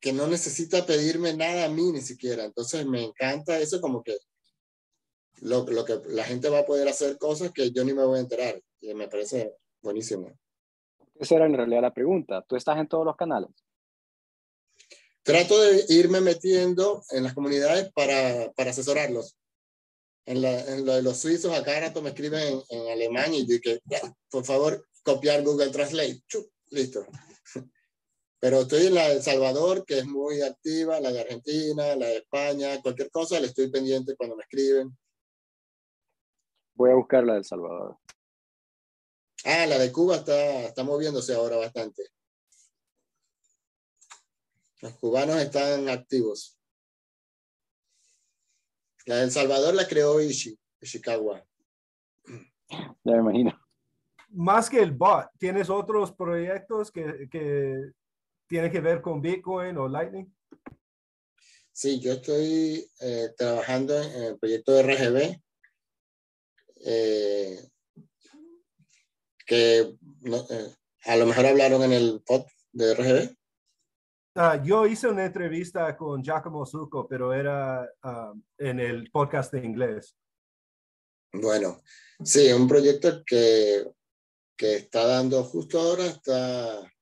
que no necesita pedirme nada a mí ni siquiera. Entonces me encanta eso como que lo, lo, que la gente va a poder hacer cosas que yo ni me voy a enterar. Y me parece buenísimo. Esa era en realidad la pregunta. ¿Tú estás en todos los canales? Trato de irme metiendo en las comunidades para, para asesorarlos. En, la, en, lo de los suizos, acá rato me escriben en, en alemán y que, por favor, copiar Google Translate. Chup, listo. Pero estoy en la de El Salvador, que es muy activa, la de Argentina, la de España, cualquier cosa, le estoy pendiente cuando me escriben. Voy a buscar la de El Salvador. Ah, la de Cuba está, está moviéndose ahora bastante. Los cubanos están activos. La de El Salvador la creó Ishi, Ishikawa. Ya me imagino más que el bot, ¿tienes otros proyectos que, que tienen que ver con Bitcoin o Lightning? Sí, yo estoy eh, trabajando en el proyecto de RGB, eh, que eh, a lo mejor hablaron en el pod de RGB. Uh, yo hice una entrevista con Giacomo Zucco, pero era uh, en el podcast de inglés. Bueno, sí, un proyecto que que está dando justo ahora, está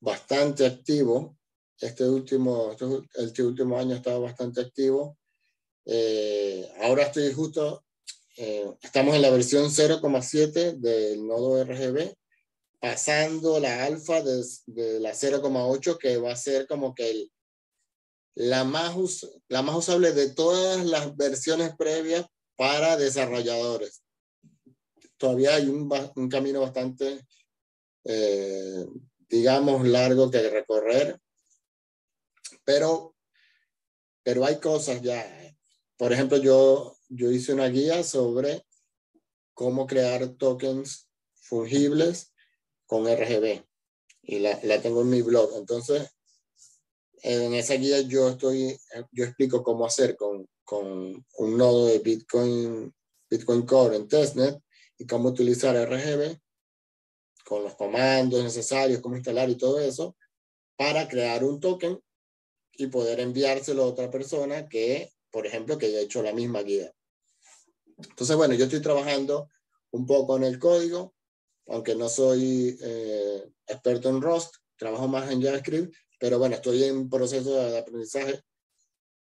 bastante activo. Este último, este último año estaba bastante activo. Eh, ahora estoy justo, eh, estamos en la versión 0,7 del nodo RGB, pasando la alfa de, la 0,8 que va a ser como que la, más la más usable de todas las versiones previas para desarrolladores. todavía hay un, un camino bastante, eh, digamos, largo que recorrer, pero, pero hay cosas ya. Por ejemplo, yo, yo hice una guía sobre cómo crear tokens fungibles con RGB y la, la tengo en mi blog. Entonces, en esa guía yo estoy, yo explico cómo hacer con, con un nodo de Bitcoin, Bitcoin Core en testnet y cómo utilizar RGB con los comandos necesarios, cómo instalar y todo eso para crear un token y poder enviárselo a otra persona que, por ejemplo, que haya hecho la misma guía. Entonces, bueno, yo estoy trabajando un poco en el código, aunque no soy eh, experto en Rust, trabajo más en JavaScript, pero bueno, estoy en proceso de aprendizaje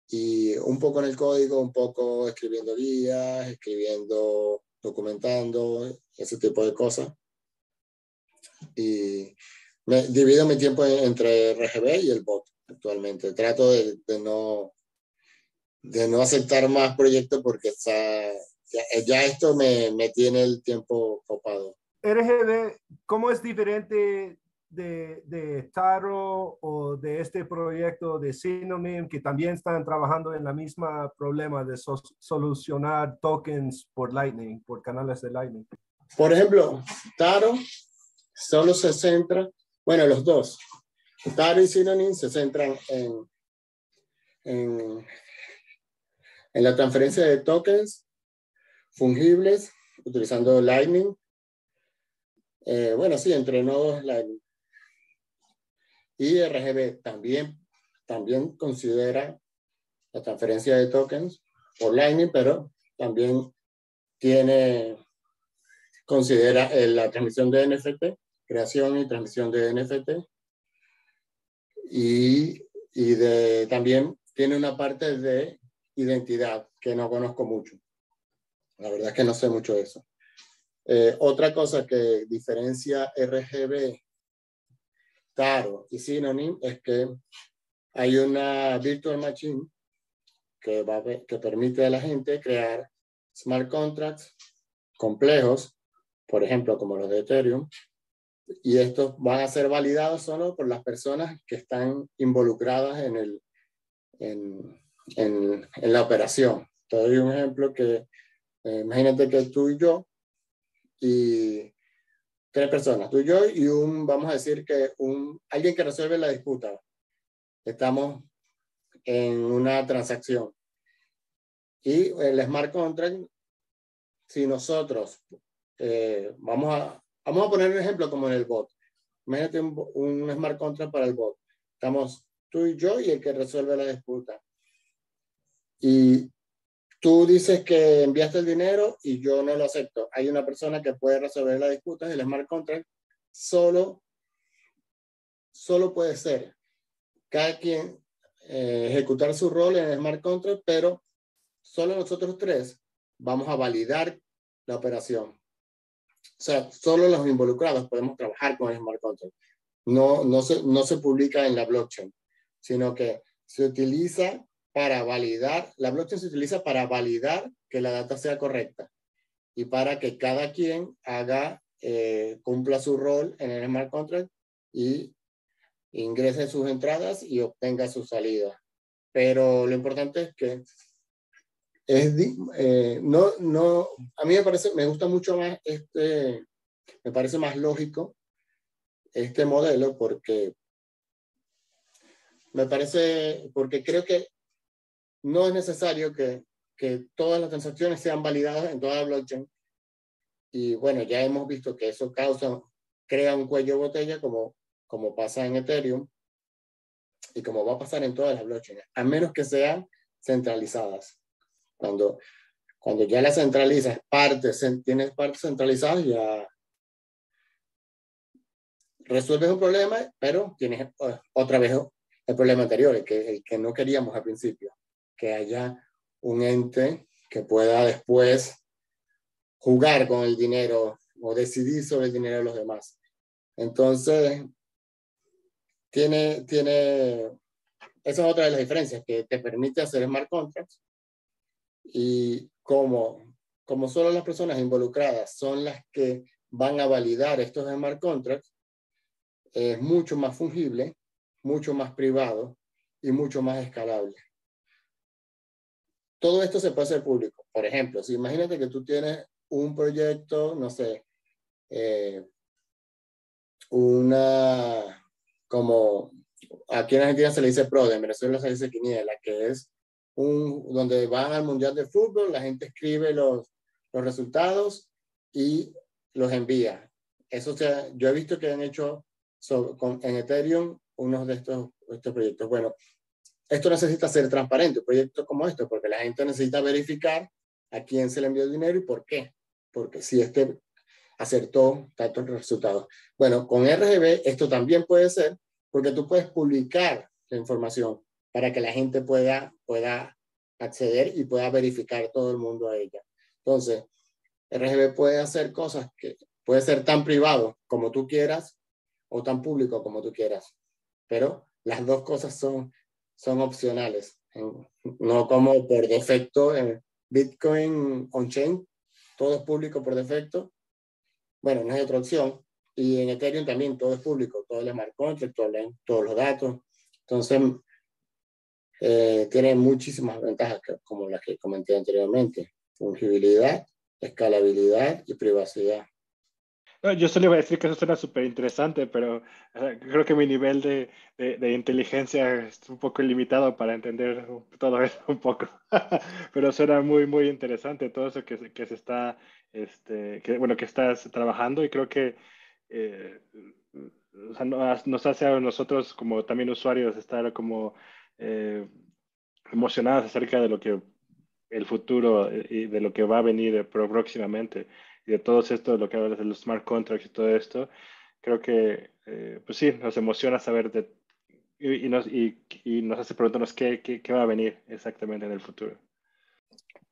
y un poco en el código, un poco escribiendo guías, escribiendo, documentando, ese tipo de cosas. Y me divido mi tiempo entre RGB y el bot actualmente. Trato de, de no, de no aceptar más proyectos porque está, ya, esto me, me, tiene el tiempo copado. RGB, ¿cómo es diferente de, Taro o de este proyecto de Synonym que también están trabajando en la misma problema de solucionar tokens por Lightning, por canales de Lightning? Por ejemplo, Taro solo se centra, bueno, los dos, Taro y Synonym se centran en, en, en la transferencia de tokens fungibles utilizando Lightning. Eh, bueno, sí, entre nodos Lightning. Y RGB también, también considera la transferencia de tokens por Lightning, pero también tiene, considera eh, la transmisión de NFT, creación y transmisión de NFT. Y, y de, también tiene una parte de identidad que no conozco mucho. La verdad es que no sé mucho de eso. Eh, otra cosa que diferencia RGB, Taro y Synonym es que hay una virtual machine que, va que permite a la gente crear smart contracts complejos, por ejemplo, como los de Ethereum, y estos van a ser validados solo por las personas que están involucradas en, el, en, en, en la operación. Te doy un ejemplo que eh, imagínate que tú y yo y tres personas, tú y yo y un, vamos a decir que un, alguien que resuelve la disputa. Estamos en una transacción. Y el smart contract, si nosotros eh, vamos, a, vamos a poner un ejemplo como en el bot. Imagínate un, un smart contract para el bot. Estamos tú y yo y el que resuelve la disputa. Y tú dices que enviaste el dinero y yo no lo acepto. Hay una persona que puede resolver la disputa, el smart contract solo, solo puede ser cada quien eh, ejecutar su rol en el smart contract, pero solo nosotros tres vamos a validar la operación. O sea, solo los involucrados podemos trabajar con el smart contract. No, no, se, no se publica en la blockchain, sino que se utiliza para validar, la blockchain se utiliza para validar que la data sea correcta y para que cada quien haga, eh, cumpla su rol en el smart contract y ingrese sus entradas y obtenga su salida. Pero lo importante es que es, eh, no, no, a mí me parece, me gusta mucho más este, me parece más lógico este modelo porque me parece, porque creo que no es necesario que, que todas las transacciones sean validadas en toda la blockchain. Y bueno, ya hemos visto que eso causa, crea un cuello de botella como, como pasa en Ethereum y como va a pasar en todas las blockchains, a menos que sean centralizadas. Cuando, cuando ya las centralizas, partes, tienes partes centralizadas, ya resuelves un problema, pero tienes eh, otra vez el problema anterior, el que, el que no queríamos al principio que haya un ente que pueda después jugar con el dinero o decidir sobre el dinero de los demás. Entonces, tiene, tiene, esa es otra de las diferencias, que te permite hacer smart contracts y como, como solo las personas involucradas son las que van a validar estos smart contracts, es mucho más fungible, mucho más privado y mucho más escalable. Todo esto se puede hacer público. Por ejemplo, si imagínate que tú tienes un proyecto, no sé, eh, una, como aquí en Argentina se le dice PRODE, en Venezuela se dice Quiniela, que es un, donde van al Mundial de Fútbol, la gente escribe los, los resultados y los envía. Eso sea, yo he visto que han hecho con, en Ethereum unos de estos, estos proyectos. Bueno, esto necesita ser transparente, un proyecto como esto, porque la gente necesita verificar a quién se le envió el dinero y por qué. Porque si este acertó tantos resultados. Bueno, con RGB esto también puede ser, porque tú puedes publicar la información para que la gente pueda, pueda acceder y pueda verificar todo el mundo a ella. Entonces, RGB puede hacer cosas que puede ser tan privado como tú quieras o tan público como tú quieras, pero las dos cosas son, son opcionales, no como por defecto en Bitcoin on-chain, todo es público por defecto. Bueno, no hay otra opción. Y en Ethereum también todo es público, todo el smart contract, todos los datos. Entonces, eh, tiene muchísimas ventajas como las que comenté anteriormente. Fungibilidad, escalabilidad y privacidad. Yo solo iba a decir que eso suena súper interesante, pero creo que mi nivel de, de, inteligencia es un poco limitado para entender todo eso un poco. pero suena muy, muy interesante todo eso que, que se está, este, bueno, que estás trabajando y creo que eh, nos hace a nosotros como también usuarios estar como eh, emocionados acerca de lo que el futuro eh, y de lo que va a venir próximamente y de todo esto, de lo que hablas de los smart contracts y todo esto, creo que, eh, pues sí, nos emociona saber de, y, nos, y, nos hace preguntarnos qué, qué, qué, va a venir exactamente en el futuro.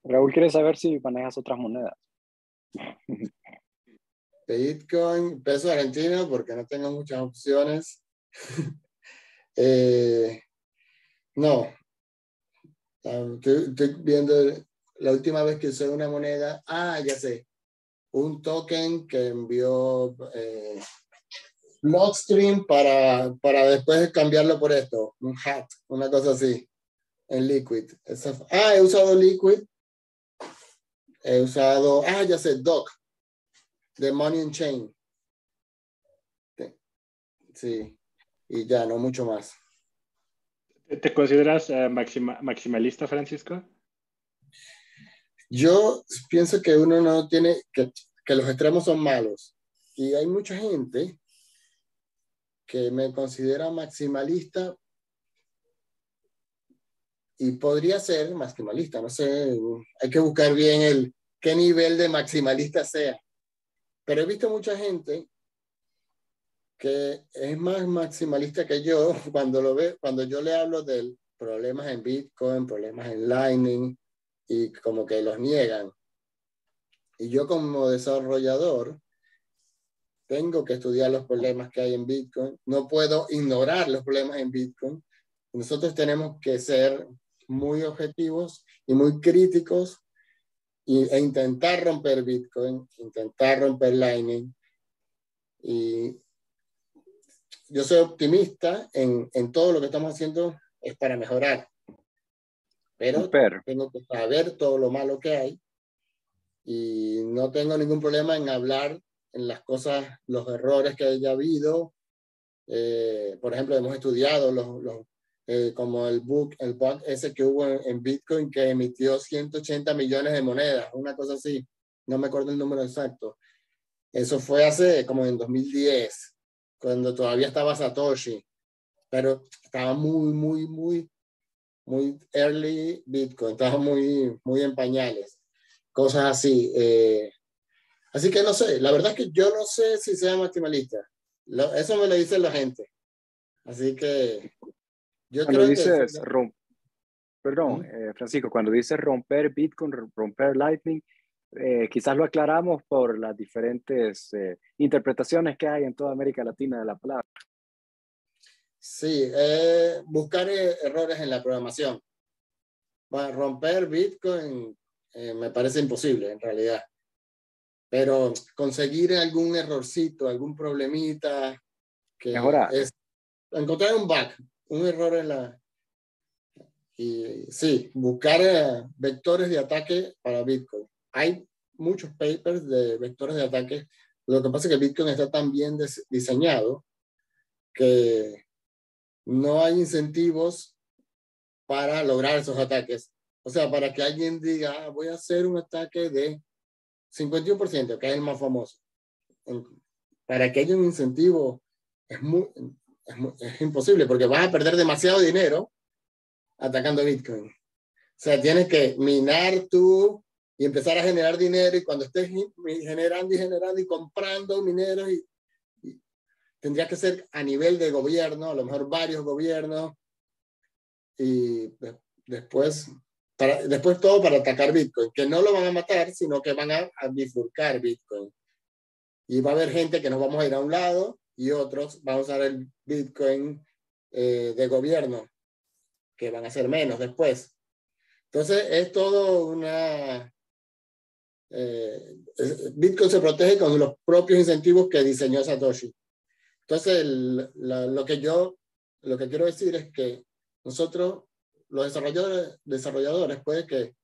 Raúl quiere saber si manejas otras monedas. Bitcoin, peso argentino, porque no tengo muchas opciones. eh, no. Estoy, viendo la última vez que usé una moneda. Ah, ya sé. Un token que envió eh, Blockstream para, para después cambiarlo por esto. Un hat, una cosa así. En Liquid. ah, he usado Liquid. He usado, ah, ya sé, Doc. De Money and Chain. Sí. Y ya, no mucho más. ¿Te consideras eh, maximalista, Francisco? Yo pienso que uno no tiene, que, que los extremos son malos. Y hay mucha gente que me considera maximalista y podría ser maximalista, no sé, hay que buscar bien el qué nivel de maximalista sea. Pero he visto mucha gente que es más maximalista que yo cuando lo ve, cuando yo le hablo de problemas en Bitcoin, problemas en Lightning y como que los niegan. Y yo como desarrollador tengo que estudiar los problemas que hay en Bitcoin. No puedo ignorar los problemas en Bitcoin. Nosotros tenemos que ser muy objetivos y muy críticos e intentar romper Bitcoin, intentar romper Lightning y yo soy optimista en, en, todo lo que estamos haciendo es para mejorar. Pero tengo que saber todo lo malo que hay y no tengo ningún problema en hablar en las cosas, los errores que haya habido. Eh, por ejemplo, hemos estudiado los, los eh, como el book, el bug ese que hubo en, en, Bitcoin que emitió 180 millones de monedas, una cosa así. No me acuerdo el número exacto. Eso fue hace como en 2010 cuando todavía estaba Satoshi, pero estaba muy, muy, muy, muy early Bitcoin, estaba muy, muy en pañales, cosas así. Eh, así que no sé, la verdad es que yo no sé si sea maximalista. eso me lo dice la gente. Así que yo cuando creo dices que... Perdón, eh, Francisco, cuando dices romper Bitcoin, romper Lightning, eh, quizás lo aclaramos por las diferentes eh, interpretaciones que hay en toda América Latina de la palabra. Sí, eh, buscar errores en la programación. Bueno, romper Bitcoin eh, me parece imposible en realidad. Pero conseguir algún errorcito, algún problemita, que es encontrar un bug, un error en la... Y sí, buscar eh, vectores de ataque para Bitcoin. Hay muchos papers de vectores de ataque. Lo que pasa es que Bitcoin está tan bien diseñado que no hay incentivos para lograr esos ataques. O sea, para que alguien diga, ah, voy a hacer un ataque de 51%, que es el más famoso. Para que haya un incentivo es, muy, es, imposible porque vas a perder demasiado dinero atacando Bitcoin. O sea, tienes que minar tú y empezar a generar dinero y cuando estés generando y generando y comprando mineros tendría que ser a nivel de gobierno, a lo mejor varios gobiernos y después después todo para atacar Bitcoin, que no lo van a matar, sino que van a, bifurcar Bitcoin. Y va a haber gente que nos vamos a ir a un lado y otros van a usar el Bitcoin eh, de gobierno, que van a ser menos después. Entonces, es todo una... Eh, Bitcoin se protege con los propios incentivos que diseñó Satoshi. Entonces, lo, que yo, lo que quiero decir es que nosotros los desarrolladores, desarrolladores puede que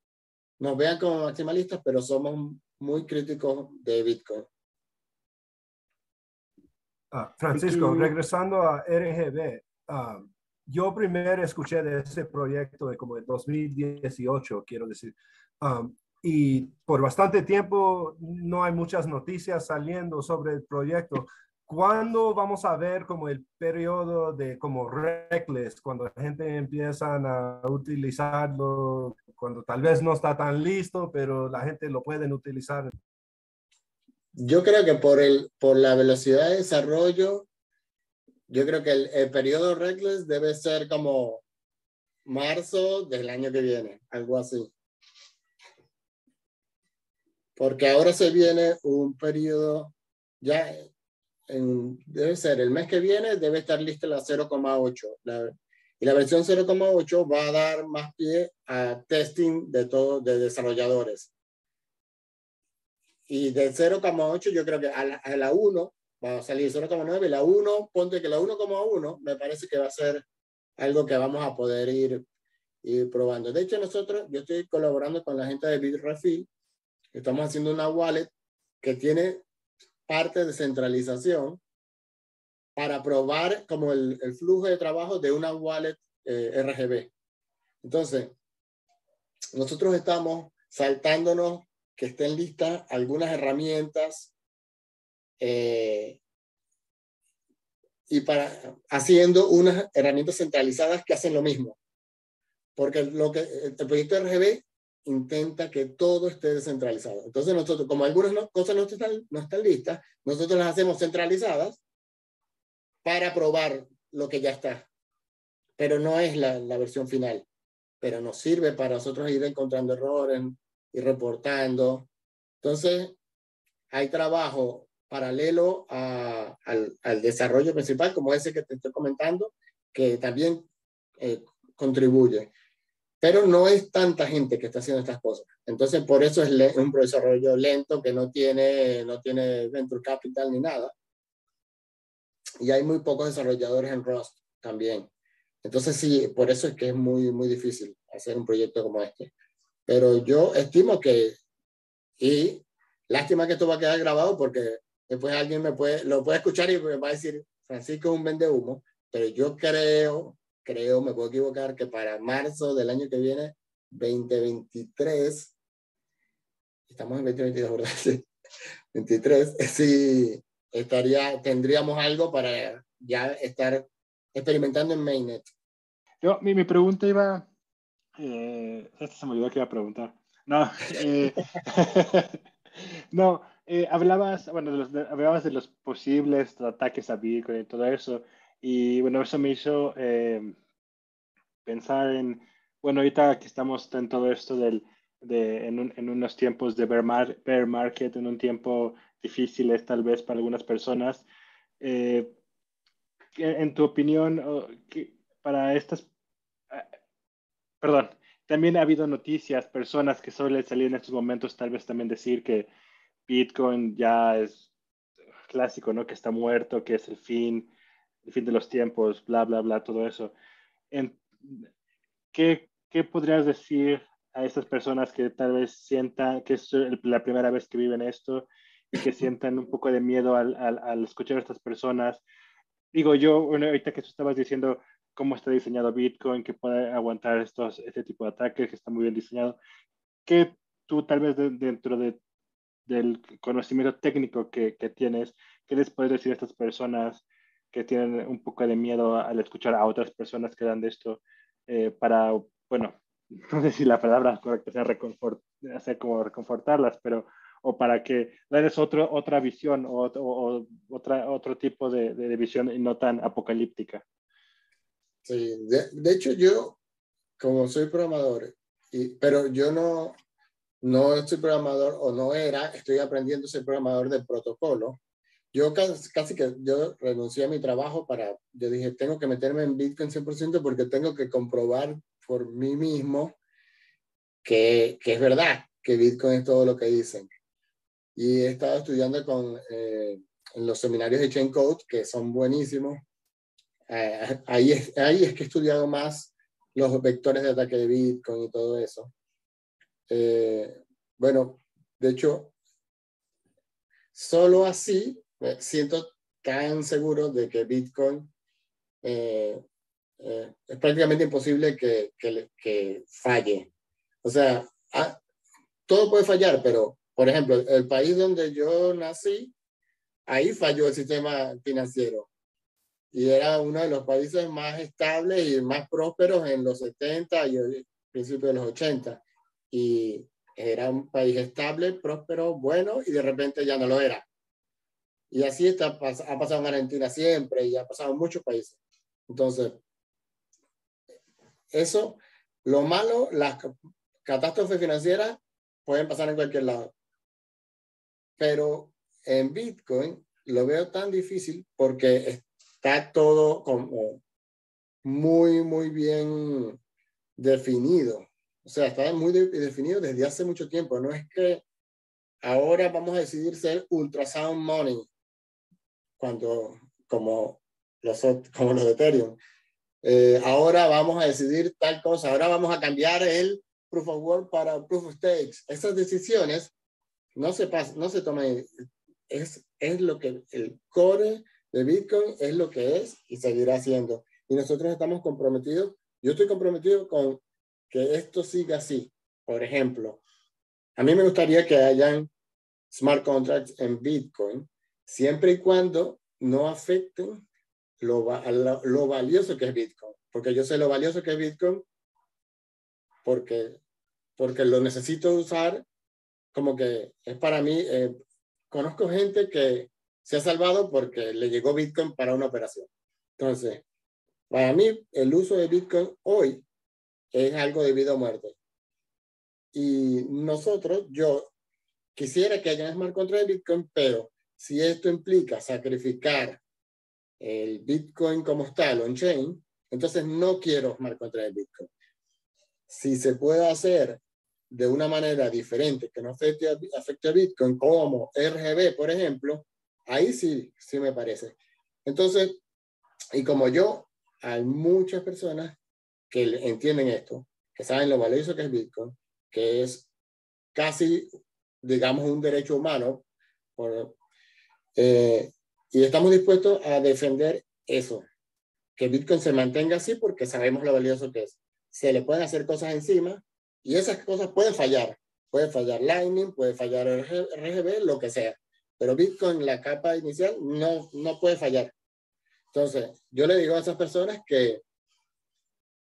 nos vean como maximalistas, pero somos muy críticos de Bitcoin. Ah, Francisco, regresando a RGB, ah, yo primero escuché de ese proyecto de como el 2018, quiero decir, ah, y por bastante tiempo no hay muchas noticias saliendo sobre el proyecto. ¿Cuándo vamos a ver como el periodo de como reckless, cuando la gente empieza a utilizarlo, cuando tal vez no está tan listo, pero la gente lo pueden utilizar? Yo creo que por, el, por la velocidad de desarrollo, yo creo que el, el periodo reckless debe ser como marzo del año que viene, algo así. Porque ahora se viene un periodo, ya debe ser el mes que viene, debe estar lista la 0,8. y la versión 0,8 va a dar más pie a testing de todo, de desarrolladores. Y de 0,8 yo creo que a la, a la 1 va a salir 0,9 y la 1, ponte que la 1,1 me parece que va a ser algo que vamos a poder ir, ir probando. De hecho, nosotros, yo estoy colaborando con la gente de Bitrefill, estamos haciendo una wallet que tiene parte de centralización para probar como el, flujo de trabajo de una wallet eh, RGB. Entonces, nosotros estamos saltándonos que estén listas algunas herramientas eh, y para haciendo unas herramientas centralizadas que hacen lo mismo. Porque lo que el proyecto RGB intenta que todo esté descentralizado. Entonces nosotros, como algunas cosas no están, no están listas, nosotros las hacemos centralizadas para probar lo que ya está. Pero no es la, versión final. Pero nos sirve para nosotros ir encontrando errores y reportando. Entonces, hay trabajo paralelo al, desarrollo principal, como ese que te estoy comentando, que también eh, contribuye pero no es tanta gente que está haciendo estas cosas. Entonces, por eso es un desarrollo lento que no tiene, no tiene venture capital ni nada. Y hay muy pocos desarrolladores en Rust también. Entonces, sí, por eso es que es muy, muy difícil hacer un proyecto como este. Pero yo estimo que, y lástima que esto va a quedar grabado porque después alguien me puede, lo puede escuchar y me va a decir, Francisco es un vende humo, pero yo creo creo, me puedo equivocar, que para marzo del año que viene, 2023, estamos en 2022, ¿verdad? Sí. 23, sí, estaría, tendríamos algo para ya estar experimentando en Mainnet. Yo, mi, mi pregunta iba, eh, esta se me olvidó que iba a preguntar. No, eh, no, eh, hablabas, bueno, de los, hablabas de los posibles ataques a Bitcoin y todo eso. Y bueno, eso me hizo eh, pensar en, bueno, ahorita que estamos en todo esto del, de, en, en unos tiempos de bear, market, en un tiempo difícil tal vez para algunas personas, eh, en tu opinión, para estas, eh, perdón, también ha habido noticias, personas que suelen salir en estos momentos, tal vez también decir que Bitcoin ya es clásico, ¿no? Que está muerto, que es el fin, el fin de los tiempos, bla, bla, bla, todo eso. En, ¿qué, ¿Qué podrías decir a esas personas que tal vez sientan que es la primera vez que viven esto y que sientan un poco de miedo al, al, al escuchar a estas personas? Digo yo, ahorita que tú estabas diciendo cómo está diseñado Bitcoin, que puede aguantar estos, este tipo de ataques, que está muy bien diseñado, ¿qué tú tal vez dentro de, del conocimiento técnico que, que, tienes, qué les puedes decir a estas personas que tienen un poco de miedo al escuchar a otras personas que dan de esto eh, para, bueno, no sé si la palabra correcta sea reconfort, hacer como reconfortarlas, pero o para que darles otro, otra visión o, o, otra, otro tipo de, de, visión y no tan apocalíptica. Sí, de, de, hecho yo, como soy programador, y, pero yo no, no soy programador o no era, estoy aprendiendo a ser programador de protocolo. Yo casi, casi, que yo renuncié a mi trabajo para, yo dije, tengo que meterme en Bitcoin 100% porque tengo que comprobar por mí mismo que, que es verdad, que Bitcoin es todo lo que dicen. Y he estado estudiando con, eh, en los seminarios de Chain Code, que son buenísimos. Eh, ahí, es, ahí es que he estudiado más los vectores de ataque de Bitcoin y todo eso. Eh, bueno, de hecho, solo así me siento tan seguro de que Bitcoin eh, eh, es prácticamente imposible que, que, que falle. O sea, ah, todo puede fallar, pero, por ejemplo, el país donde yo nací, ahí falló el sistema financiero. Y era uno de los países más estables y más prósperos en los 70 y principios de los 80. Y era un país estable, próspero, bueno, y de repente ya no lo era. Y así está, ha pasado en Argentina siempre y ha pasado en muchos países. Entonces, eso, lo malo, las catástrofes financieras pueden pasar en cualquier lado. Pero en Bitcoin lo veo tan difícil porque está todo como muy, muy bien definido. O sea, está muy definido desde hace mucho tiempo. No es que ahora vamos a decidir ser ultrasound money, cuando, como los, como los de Ethereum. Eh, ahora vamos a decidir tal cosa, ahora vamos a cambiar el proof of work para proof of stakes. Esas decisiones no se, no se toman, es, es lo que el core de Bitcoin es lo que es y seguirá siendo. Y nosotros estamos comprometidos, yo estoy comprometido con que esto siga así. Por ejemplo, a mí me gustaría que hayan smart contracts en Bitcoin siempre y cuando no afecten lo, lo, valioso que es Bitcoin. Porque yo sé lo valioso que es Bitcoin porque, porque lo necesito usar como que es para mí. Eh, conozco gente que se ha salvado porque le llegó Bitcoin para una operación. Entonces, para mí, el uso de Bitcoin hoy es algo de vida o muerte. Y nosotros, yo quisiera que haya smart contract de Bitcoin, pero si esto implica sacrificar el Bitcoin como está, el on-chain, entonces no quiero smart contract de Bitcoin. Si se puede hacer de una manera diferente que no afecte a, afecte a Bitcoin, como RGB, por ejemplo, ahí sí, sí me parece. Entonces, y como yo, hay muchas personas que entienden esto, que saben lo valioso que es Bitcoin, que es casi, digamos, un derecho humano, eh, y estamos dispuestos a defender eso, que Bitcoin se mantenga así porque sabemos lo valioso que es. Se le pueden hacer cosas encima y esas cosas pueden fallar. Puede fallar Lightning, puede fallar RGB, lo que sea. Pero Bitcoin, la capa inicial, no, no puede fallar. Entonces, yo le digo a esas personas que,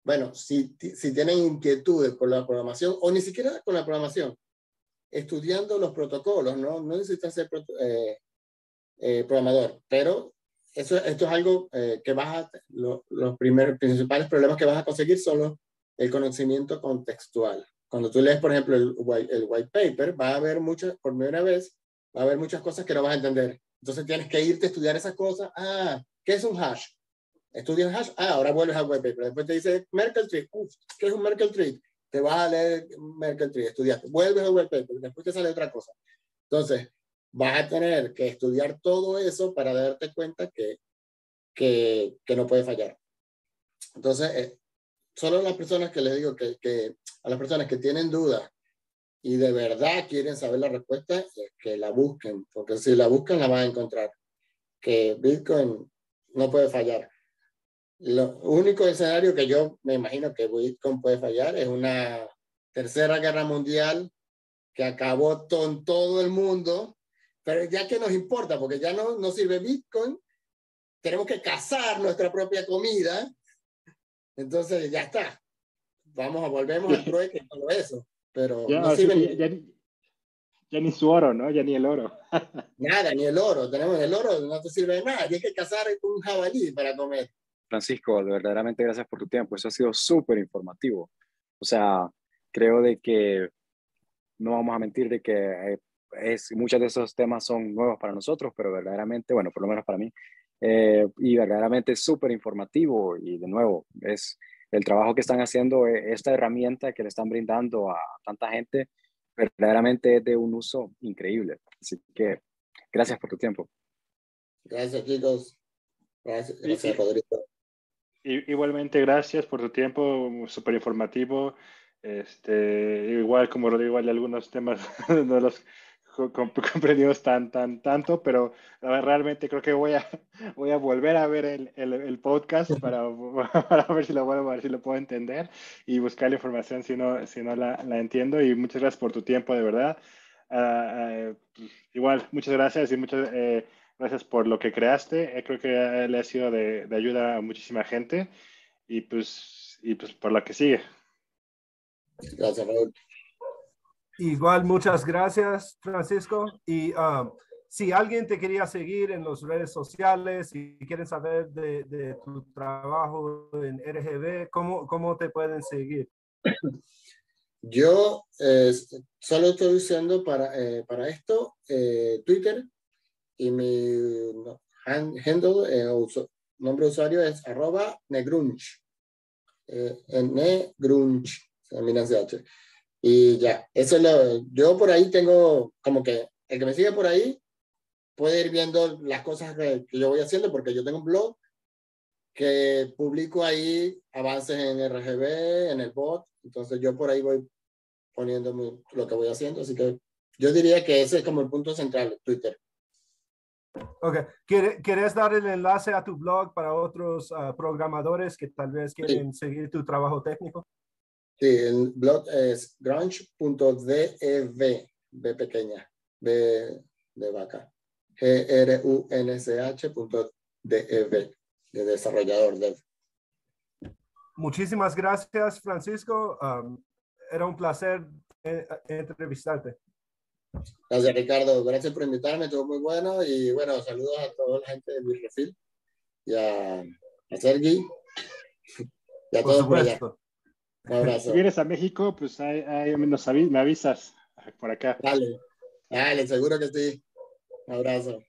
bueno, si, si tienen inquietudes con la programación, o ni siquiera con la programación, estudiando los protocolos, no, no necesitas ser eh, eh, programador, pero eso, esto es algo eh, que vas a, lo, los primeros, principales problemas que vas a conseguir son los, el conocimiento contextual. Cuando tú lees, por ejemplo, el, el white paper, va a haber muchas, por primera vez, va a haber muchas cosas que no vas a entender. Entonces tienes que irte a estudiar esas cosas. Ah, ¿qué es un hash? Estudias hash, ah, ahora vuelves al white paper. Después te dice Merkle tree. Uf, ¿qué es un Merkle tree? te vas a leer Merkle Tree, estudiaste, vuelves a web paper, después te sale otra cosa. Entonces, vas a tener que estudiar todo eso para darte cuenta que, que, que no puede fallar. Entonces, eh, solo las personas que les digo que, que, a las personas que tienen dudas y de verdad quieren saber la respuesta, que la busquen, porque si la buscan la van a encontrar. Que Bitcoin no puede fallar. Lo único escenario que yo me imagino que Bitcoin puede fallar es una tercera guerra mundial que acabó con todo el mundo, pero ya que nos importa, porque ya no, no sirve Bitcoin, tenemos que cazar nuestra propia comida, entonces ya está. Vamos a volvemos al trueque y todo eso, pero Ya, no sirve ni- ya, ni- ya ni su oro, ¿no? Ya ni el oro. nada, ni el oro. Tenemos el oro, no te sirve de nada. Tienes que cazar un jabalí para comer. Francisco, verdaderamente gracias por tu tiempo. Eso ha sido súper informativo. O sea, creo de que no vamos a mentir de que eh, es, muchos de esos temas son nuevos para nosotros, pero verdaderamente, bueno, por lo menos para mí, eh, y verdaderamente es súper informativo y de nuevo, es el trabajo que están haciendo, eh, esta herramienta que le están brindando a tanta gente, verdaderamente es de un uso increíble. Así que gracias por tu tiempo. Gracias, chicos. Gracias, Y- gracias Rodrigo. Igualmente, gracias por tu tiempo, súper informativo. Este, igual como Rodrigo, igual algunos temas no los comprendimos tan, tan, tanto, pero realmente creo que voy a, voy a volver a ver el, el, el podcast para, para ver si lo vuelvo a ver si lo puedo entender y buscar la información si no, si no la, la entiendo. Y muchas gracias por tu tiempo, de verdad. Ah, pues, igual, muchas gracias y muchas eh, gracias por lo que creaste. Eh, creo que le ha sido de, de ayuda a muchísima gente y pues, y pues por lo que sigue. Gracias, Raúl. Igual, muchas gracias, Francisco. Y um, si alguien te quería seguir en las redes sociales y quieren saber de, tu trabajo en RGB, ¿cómo, cómo te pueden seguir? Yo eh, solo estoy usando para, eh, para esto eh, Twitter y mi handle, uso- nombre de usuario es arroba negrunch. Negrunch, termina CH. Y ya, eso es lo, yo por ahí tengo como que el que me sigue por ahí puede ir viendo las cosas que, que yo voy haciendo porque yo tengo un blog que publico ahí avances en RGB, en el bot, entonces yo por ahí voy poniendo lo que voy haciendo, así que yo diría que ese es como el punto central, Twitter. Ok, ¿Quiere- ¿quieres dar el enlace a tu blog para otros ah, programadores que tal vez quieren seguir tu trabajo técnico? Sí, el blog es grunge.dev, B pequeña, B de vaca, G-R-U-N-C-H.dev, de desarrollador dev. Muchísimas gracias, Francisco. Um, era un placer eh, entrevistarte. Gracias, Ricardo. Gracias por invitarme, estuvo muy bueno. Y bueno, saludos a toda la gente de Birrefil y a, a Sergi y a Por todos por allá. Un abrazo. Si vienes a México, pues ahí, ahí nos me avisas por acá. Dale, dale, seguro que sí. Un abrazo.